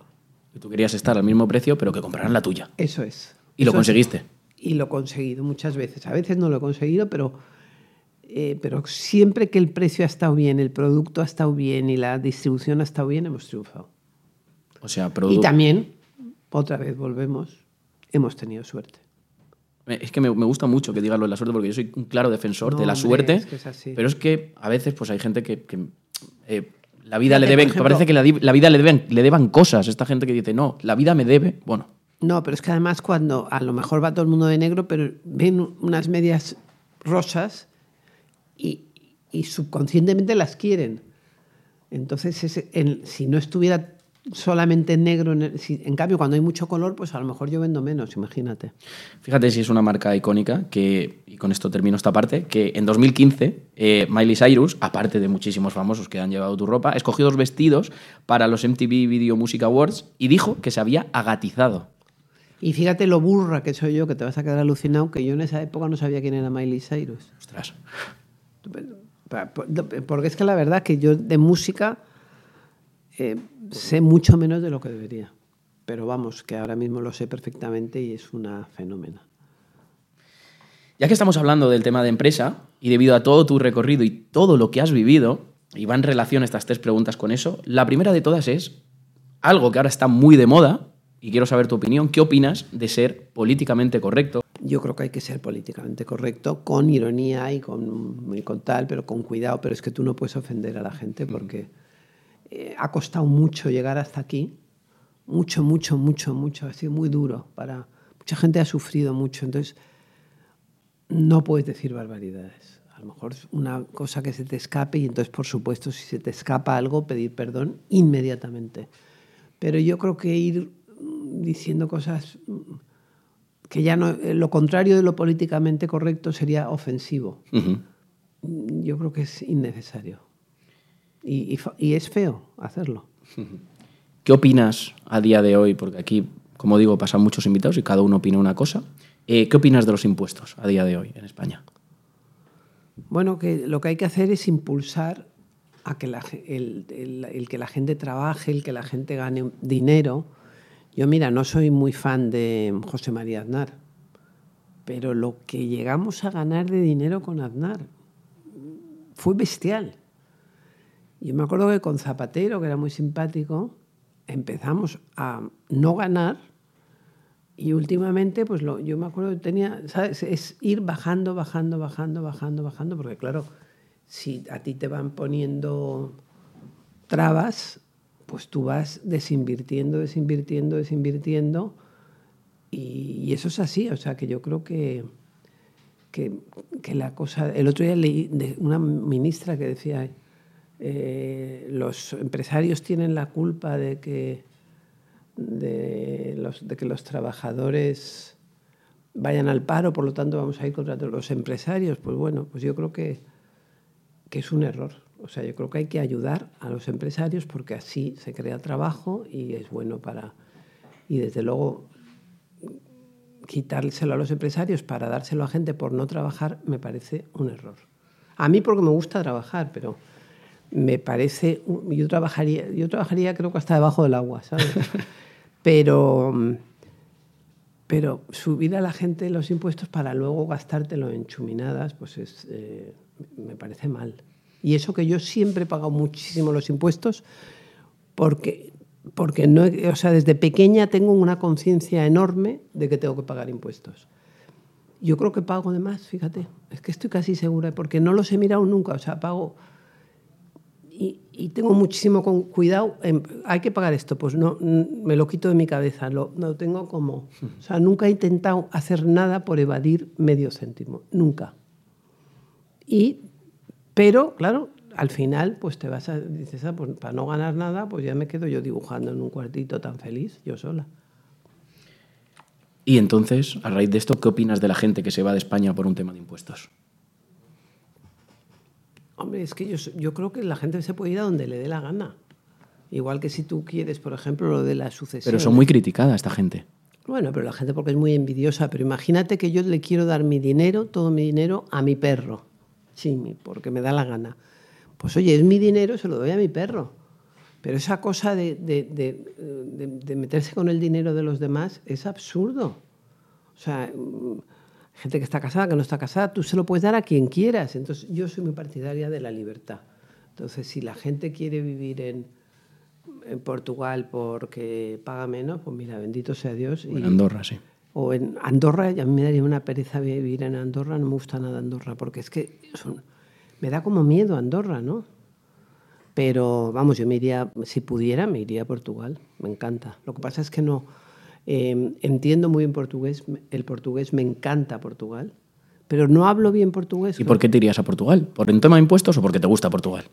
Y tú querías estar al mismo precio, pero que compraran la tuya. Eso es. Y eso lo conseguiste. Es. Y lo he conseguido muchas veces. A veces no lo he conseguido, pero, eh, pero siempre que el precio ha estado bien, el producto ha estado bien y la distribución ha estado bien, hemos triunfado. O sea, Y también, otra vez volvemos, hemos tenido suerte. Es que me, me, gusta mucho que digas lo de la suerte, porque yo soy un claro defensor no, de la suerte. Es que es. Pero es que a veces pues hay gente que, que eh, la vida le deben. Ejemplo, parece que la, la vida le, deben, le deban cosas. Esta gente que dice, no, la vida me debe. Bueno. No, pero es que además cuando a lo mejor va todo el mundo de negro, pero ven unas medias rosas y, y subconscientemente las quieren. Entonces, es, en, si no estuviera solamente en negro. En, el, si, en, cambio, cuando hay mucho color, pues a lo mejor yo vendo menos, imagínate. Fíjate si es una marca icónica, que, y con esto termino esta parte, que en 2015 eh, Miley Cyrus, aparte de muchísimos famosos que han llevado tu ropa, escogió dos vestidos para los MTV Video Music Awards y dijo que se había agatizado. Y fíjate lo burra que soy yo, que te vas a quedar alucinado, que yo en esa época no sabía quién era Miley Cyrus. Ostras. Porque es que la verdad que yo de música eh, sé mucho menos de lo que debería. Pero vamos, que ahora mismo lo sé perfectamente y es una fenómena. Ya que estamos hablando del tema de empresa, y debido a todo tu recorrido y todo lo que has vivido, y va en relación estas tres preguntas con eso, la primera de todas es algo que ahora está muy de moda, y quiero saber tu opinión, ¿qué opinas de ser políticamente correcto? Yo creo que hay que ser políticamente correcto, con ironía y con, y con tal, pero con cuidado, pero es que tú no puedes ofender a la gente porque... Mm eh, ha costado mucho llegar hasta aquí, mucho, mucho, mucho, mucho, ha sido muy duro para mucha gente ha sufrido mucho, entonces no puedes decir barbaridades. A lo mejor es una cosa que se te escape y entonces, por supuesto, si se te escapa algo, pedir perdón inmediatamente. Pero yo creo que ir diciendo cosas que ya no, lo contrario de lo políticamente correcto sería ofensivo. Uh -huh. Yo creo que es innecesario. Y, y, y, es feo hacerlo. ¿Qué opinas a día de hoy? Porque aquí, como digo, pasan muchos invitados y cada uno opina una cosa. Eh, ¿Qué opinas de los impuestos a día de hoy en España? Bueno, que lo que hay que hacer es impulsar a que la, el, el, el, que la gente trabaje, el que la gente gane dinero. Yo, mira, no soy muy fan de José María Aznar, pero lo que llegamos a ganar de dinero con Aznar fue bestial. Yo me acuerdo que con Zapatero, que era muy simpático, empezamos a no ganar y últimamente, pues yo me acuerdo que tenía, ¿sabes? Es ir bajando, bajando, bajando, bajando, bajando, porque claro, si a ti te van poniendo trabas, pues tú vas desinvirtiendo, desinvirtiendo, desinvirtiendo y, eso es así, o sea que yo creo que, que, que la cosa... El otro día leí de una ministra que decía, eh, los empresarios tienen la culpa de que, de, los, de que los trabajadores vayan al paro, por lo tanto vamos a ir contra los empresarios. Pues bueno, pues yo creo que, que es un error. O sea, yo creo que hay que ayudar a los empresarios porque así se crea trabajo y es bueno para... Y desde luego quitárselo a los empresarios para dárselo a gente por no trabajar me parece un error. A mí porque me gusta trabajar, pero me parece yo trabajaría yo trabajaría creo que hasta debajo del agua, ¿sabes? pero pero subir a la gente los impuestos para luego gastártelo en chuminadas, pues es, eh, me parece mal. Y eso que yo siempre he pagado muchísimo los impuestos porque porque no, o sea, desde pequeña tengo una conciencia enorme de que tengo que pagar impuestos. Yo creo que pago de más, fíjate, es que estoy casi segura, porque no los he mirado nunca, o sea, pago y, y tengo muchísimo cuidado, hay que pagar esto, pues no, me lo quito de mi cabeza, lo, lo tengo como, o sea, nunca he intentado hacer nada por evadir medio céntimo, nunca. Y, pero, claro, al final, pues te vas a, dices, ah, pues para no ganar nada, pues ya me quedo yo dibujando en un cuartito tan feliz, yo sola. Y entonces, a raíz de esto, ¿qué opinas de la gente que se va de España por un tema de impuestos? Hombre, es que yo, yo creo que la gente se puede ir a donde le dé la gana. Igual que si tú quieres, por ejemplo, lo de la sucesión. Pero son muy criticada esta gente. Bueno, pero la gente porque es muy envidiosa. Pero imagínate que yo le quiero dar mi dinero, todo mi dinero, a mi perro, Chimi, porque me da la gana. Pues oye, es mi dinero, se lo doy a mi perro. Pero esa cosa de, meterse con el dinero de los demás es absurdo. O sea, gente que está casada, que no está casada, tú se lo puedes dar a quien quieras. Entonces, yo soy muy partidaria de la libertad. Entonces, si la gente quiere vivir en, Portugal porque paga menos, pues mira, bendito sea Dios. En Andorra, sí. O en Andorra, a mí me daría una pereza vivir en Andorra, no me gusta nada Andorra, porque es que son, me da como miedo Andorra, ¿no? Pero vamos, yo me iría, si pudiera, me iría a Portugal, me encanta. Lo que pasa es que no, eh, entiendo muy bien portugués, el portugués me encanta Portugal, pero no hablo bien portugués. ¿Y por qué te irías a Portugal? ¿Por el tema de impuestos o porque te gusta Portugal?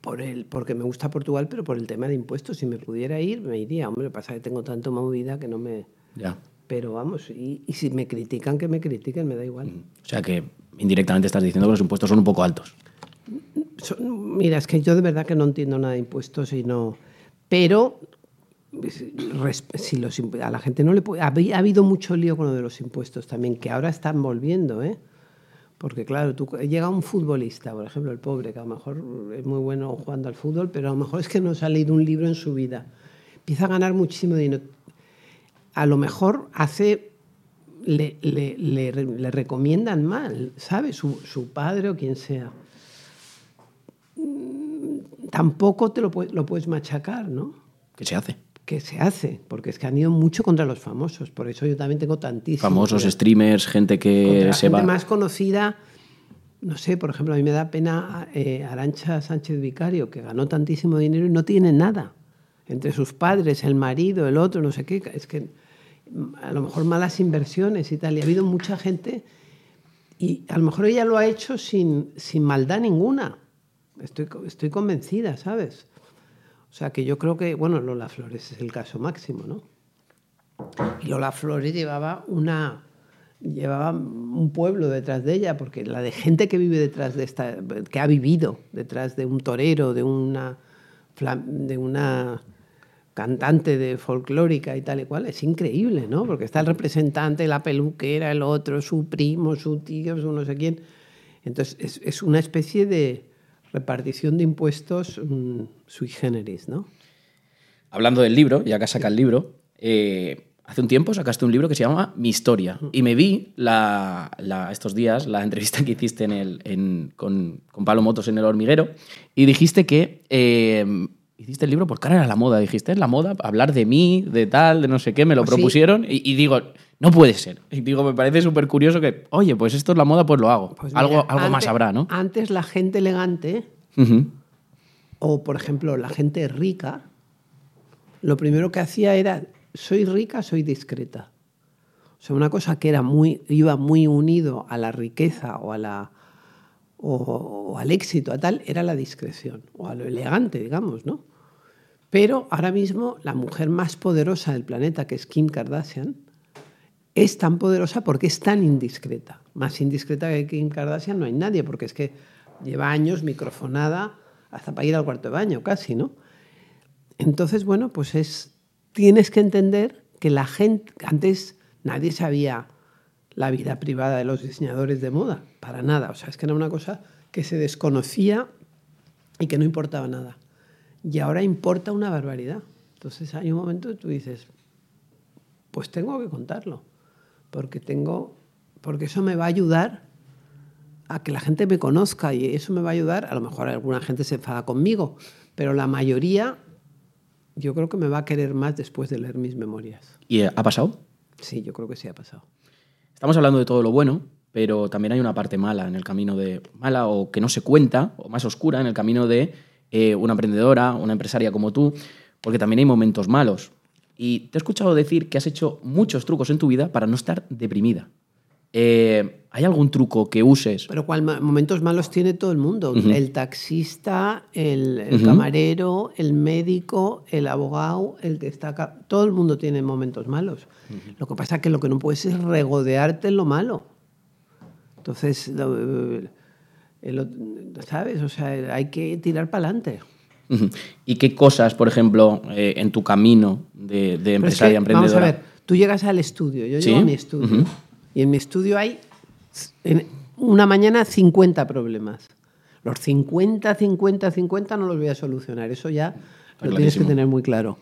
Por el, porque me gusta Portugal, pero por el tema de impuestos. Si me pudiera ir, me iría. Hombre, pasa que tengo tanto movida que no me... Ya. Pero vamos, y, y si me critican, que me critiquen, me da igual. O sea que indirectamente estás diciendo que los impuestos son un poco altos. Son- mira, es que yo de verdad que no entiendo nada de impuestos y no... Pero si los, a la gente no le puede... Ha habido mucho lío con lo de los impuestos también, que ahora están volviendo, ¿eh? Porque claro, tú, llega un futbolista, por ejemplo, el pobre, que a lo mejor es muy bueno jugando al fútbol, pero a lo mejor es que no se ha leído un libro en su vida. Empieza a ganar muchísimo dinero. A lo mejor hace le, le- le re- le recomiendan mal, ¿sabes? Su, su padre o quien sea. Mm, Tampoco te lo, puedes- lo puedes machacar, ¿no? ¿Qué se hace? Que se hace, porque es que han ido mucho contra los famosos. Por eso yo también tengo tantísimos. Famosos streamers, gente que se gente va. más conocida, no sé, por ejemplo, a mí me da pena eh, Arancha Sánchez Vicario, que ganó tantísimo dinero y no tiene nada. Entre sus padres, el marido, el otro, no sé qué. Es que a lo mejor malas inversiones y tal. Y ha habido mucha gente y a lo mejor ella lo ha hecho sin, sin maldad ninguna. Estoy, estoy convencida, ¿sabes? O sea que yo creo que, bueno, Lola Flores es el caso máximo, ¿no? Y Lola Flores llevaba una llevaba un pueblo detrás de ella, porque la de gente que vive detrás de esta, que ha vivido detrás de un torero, de una de una cantante de folclórica y tal y cual, es increíble, ¿no? Porque está el representante, la peluquera, el otro, su primo, su tío, su no sé quién. Entonces, es, es una especie de repartición de impuestos mm, sui generis, ¿no? Hablando del libro, ya que saca el libro, eh, hace un tiempo sacaste un libro que se llama Mi Historia. Y me vi la- la- estos días la entrevista que hiciste en el, en- con, con Pablo Motos en El Hormiguero y dijiste que eh, hiciste el libro por cara a la moda. Dijiste, es la moda, hablar de mí, de tal, de no sé qué, me lo Pues sí. propusieron y, y digo, no puede ser. Y digo, me parece súper curioso que, oye, pues esto es la moda, pues lo hago. Pues algo mira, algo más antes- habrá, ¿no? Antes la gente elegante o, por ejemplo, la gente rica, lo primero que hacía era, soy rica, soy discreta. O sea, una cosa que era muy, iba muy unido a la riqueza o, a la, o, al éxito, a tal, era la discreción o a lo elegante, digamos, ¿no? Pero ahora mismo la mujer más poderosa del planeta, que es Kim Kardashian, es tan poderosa porque es tan indiscreta. Más indiscreta que Kim Kardashian no hay nadie, porque es que lleva años microfonada hasta para ir al cuarto de baño, casi, ¿no? Entonces, bueno, pues es, tienes que entender que la gente, antes nadie sabía la vida privada de los diseñadores de moda, para nada. O sea, es que era una cosa que se desconocía y que no importaba nada. Y ahora importa una barbaridad. Entonces hay un momento que tú dices, pues tengo que contarlo, porque tengo, porque eso me va a ayudar a que la gente me conozca y eso me va a ayudar, a lo mejor alguna gente se enfada conmigo, pero la mayoría yo creo que me va a querer más después de leer mis memorias. ¿Y ha pasado? Sí, yo creo que sí ha pasado. Estamos hablando de todo lo bueno, pero también hay una parte mala en el camino de mala o que no se cuenta, o más oscura en el camino de eh, una emprendedora, una empresaria como tú, porque también hay momentos malos. Y te he escuchado decir que has hecho muchos trucos en tu vida para no estar deprimida. Eh, ¿Hay algún truco que uses? Pero ¿cuál momentos malos tiene todo el mundo? El taxista, el, el camarero, el médico, el abogado, el que está acá. Todo el mundo tiene momentos malos. Lo que pasa es que lo que no puedes es regodearte en lo malo. Entonces, ¿sabes? O sea, hay que tirar para adelante. ¿Y qué cosas, por ejemplo, eh, en tu camino de, de empresaria, emprendedora? Vamos a ver, tú llegas al estudio, yo llego a mi estudio, y en mi estudio hay en una mañana 50 problemas. Los 50, 50, 50 no los voy a solucionar, eso ya lo tienes que tener muy claro.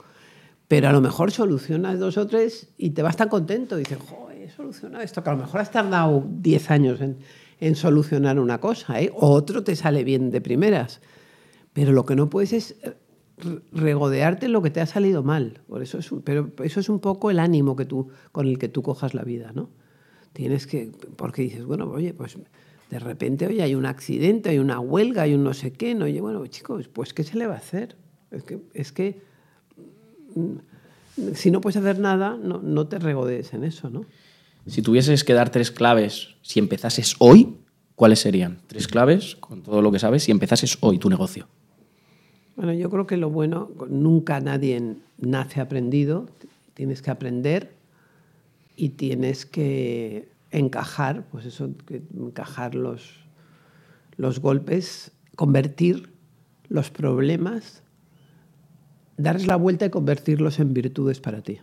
Pero a lo mejor solucionas dos o tres y te vas tan contento, dices, joder, he solucionado esto, que a lo mejor has tardado 10 años en, en solucionar una cosa, ¿eh? o otro te sale bien de primeras. Pero lo que no puedes es regodearte en lo que te ha salido mal. Por eso es pero eso es un poco el ánimo que tú, con el que tú cojas la vida, ¿no? Tienes que, porque dices, bueno, oye, pues de repente, oye, hay un accidente, hay una huelga, hay un no sé qué, no, oye, bueno, chicos, pues ¿qué se le va a hacer? Es que, es que mm, si no puedes hacer nada, no, no te regodees en eso, ¿no? Si tuvieses que dar tres claves, si empezases hoy, ¿cuáles serían? Tres claves, con todo lo que sabes, si empezases hoy tu negocio. Bueno, yo creo que lo bueno, nunca nadie nace aprendido, tienes que aprender y tienes que encajar, pues eso, encajar los, los golpes, convertir los problemas, darles la vuelta y convertirlos en virtudes para ti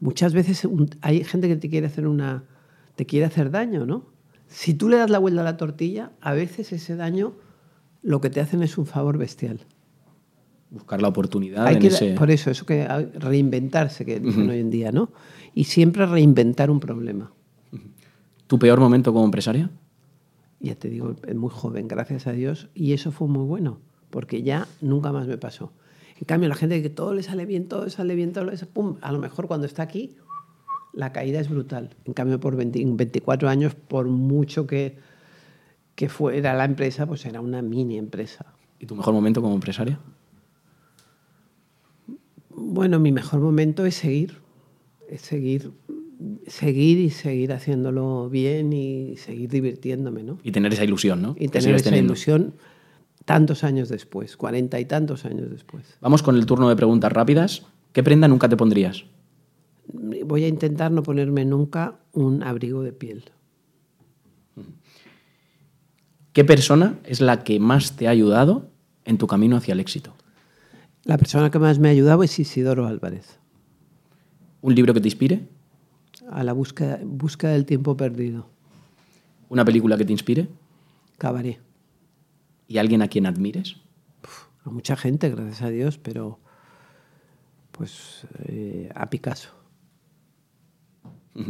muchas veces hay gente que te quiere hacer una te quiere hacer daño, ¿no? Si tú le das la vuelta a la tortilla, a veces ese daño lo que te hacen es un favor bestial. Buscar la oportunidad hay en que, ese... Por eso, eso que reinventarse, que dicen hoy en día, ¿no? Y siempre reinventar un problema. ¿Tu peor momento como empresaria? Ya te digo, muy joven, gracias a Dios, y eso fue muy bueno, porque ya nunca más me pasó. En cambio, la gente que todo le sale bien, todo le sale bien, todo le sale, pum, a lo mejor cuando está aquí, la caída es brutal. En cambio, por 24 años, por mucho que, que fuera la empresa, pues era una mini empresa. ¿Y tu mejor momento como empresaria? Bueno, mi mejor momento es seguir, es seguir, seguir y seguir haciéndolo bien y seguir divirtiéndome, ¿no? Y tener esa ilusión, ¿no? Y tener esa ilusión tantos años después, cuarenta y tantos años después. Vamos con el turno de preguntas rápidas. ¿Qué prenda nunca te pondrías? Voy a intentar no ponerme nunca un abrigo de piel. ¿Qué persona es la que más te ha ayudado en tu camino hacia el éxito? La persona que más me ha ayudado es Isidoro Álvarez. ¿Un libro que te inspire? A la búsqueda, búsqueda del tiempo perdido. ¿Una película que te inspire? Cabaret. ¿Y alguien a quien admires? a mucha gente, gracias a Dios, pero pues eh, a Picasso.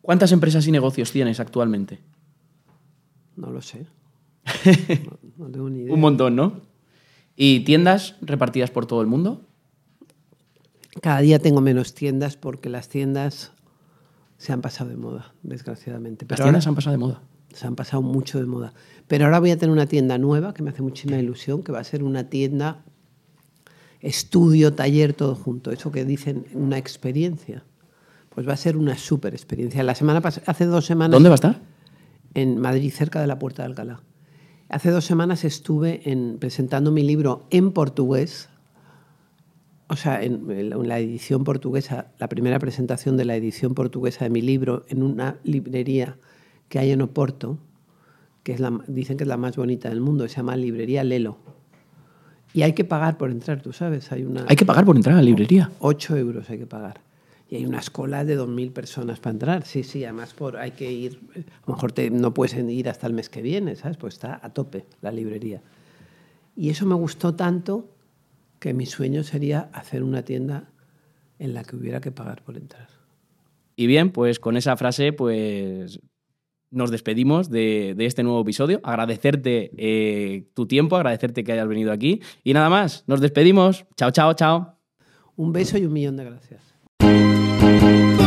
¿Cuántas empresas y negocios tienes actualmente? No lo sé. No, no tengo ni idea. Un montón, ¿no? ¿Y tiendas repartidas por todo el mundo? Cada día tengo menos tiendas porque las tiendas se han pasado de moda, desgraciadamente. Pero las tiendas ahora, han pasado de moda se han pasado mucho de moda. Pero ahora voy a tener una tienda nueva que me hace muchísima ilusión, que va a ser una tienda estudio, taller, todo junto. Eso que dicen una experiencia. Pues va a ser una súper experiencia. La semana hace dos semanas ¿Dónde va a estar? en Madrid, cerca de la Puerta de Alcalá. Hace dos semanas estuve en- presentando mi libro en portugués, o sea, en, en la edición portuguesa, la primera presentación de la edición portuguesa de mi libro en una librería que hay en Oporto, que es la, dicen que es la más bonita del mundo, se llama Librería Lelo. Y hay que pagar por entrar, tú sabes, hay una... Hay que pagar por entrar a la librería. 8 euros hay que pagar. Y hay unas colas de 2.000 personas para entrar. Sí, sí, además por, hay que ir, a lo mejor te- no puedes ir hasta el mes que viene, ¿sabes? Pues está a tope la librería. Y eso me gustó tanto que mi sueño sería hacer una tienda en la que hubiera que pagar por entrar. Y bien, pues con esa frase, pues nos despedimos de, de este nuevo episodio. Agradecerte eh, tu tiempo, agradecerte que hayas venido aquí. Y nada más, nos despedimos. Chao, chao, chao. Un beso y un millón de gracias. Thank you.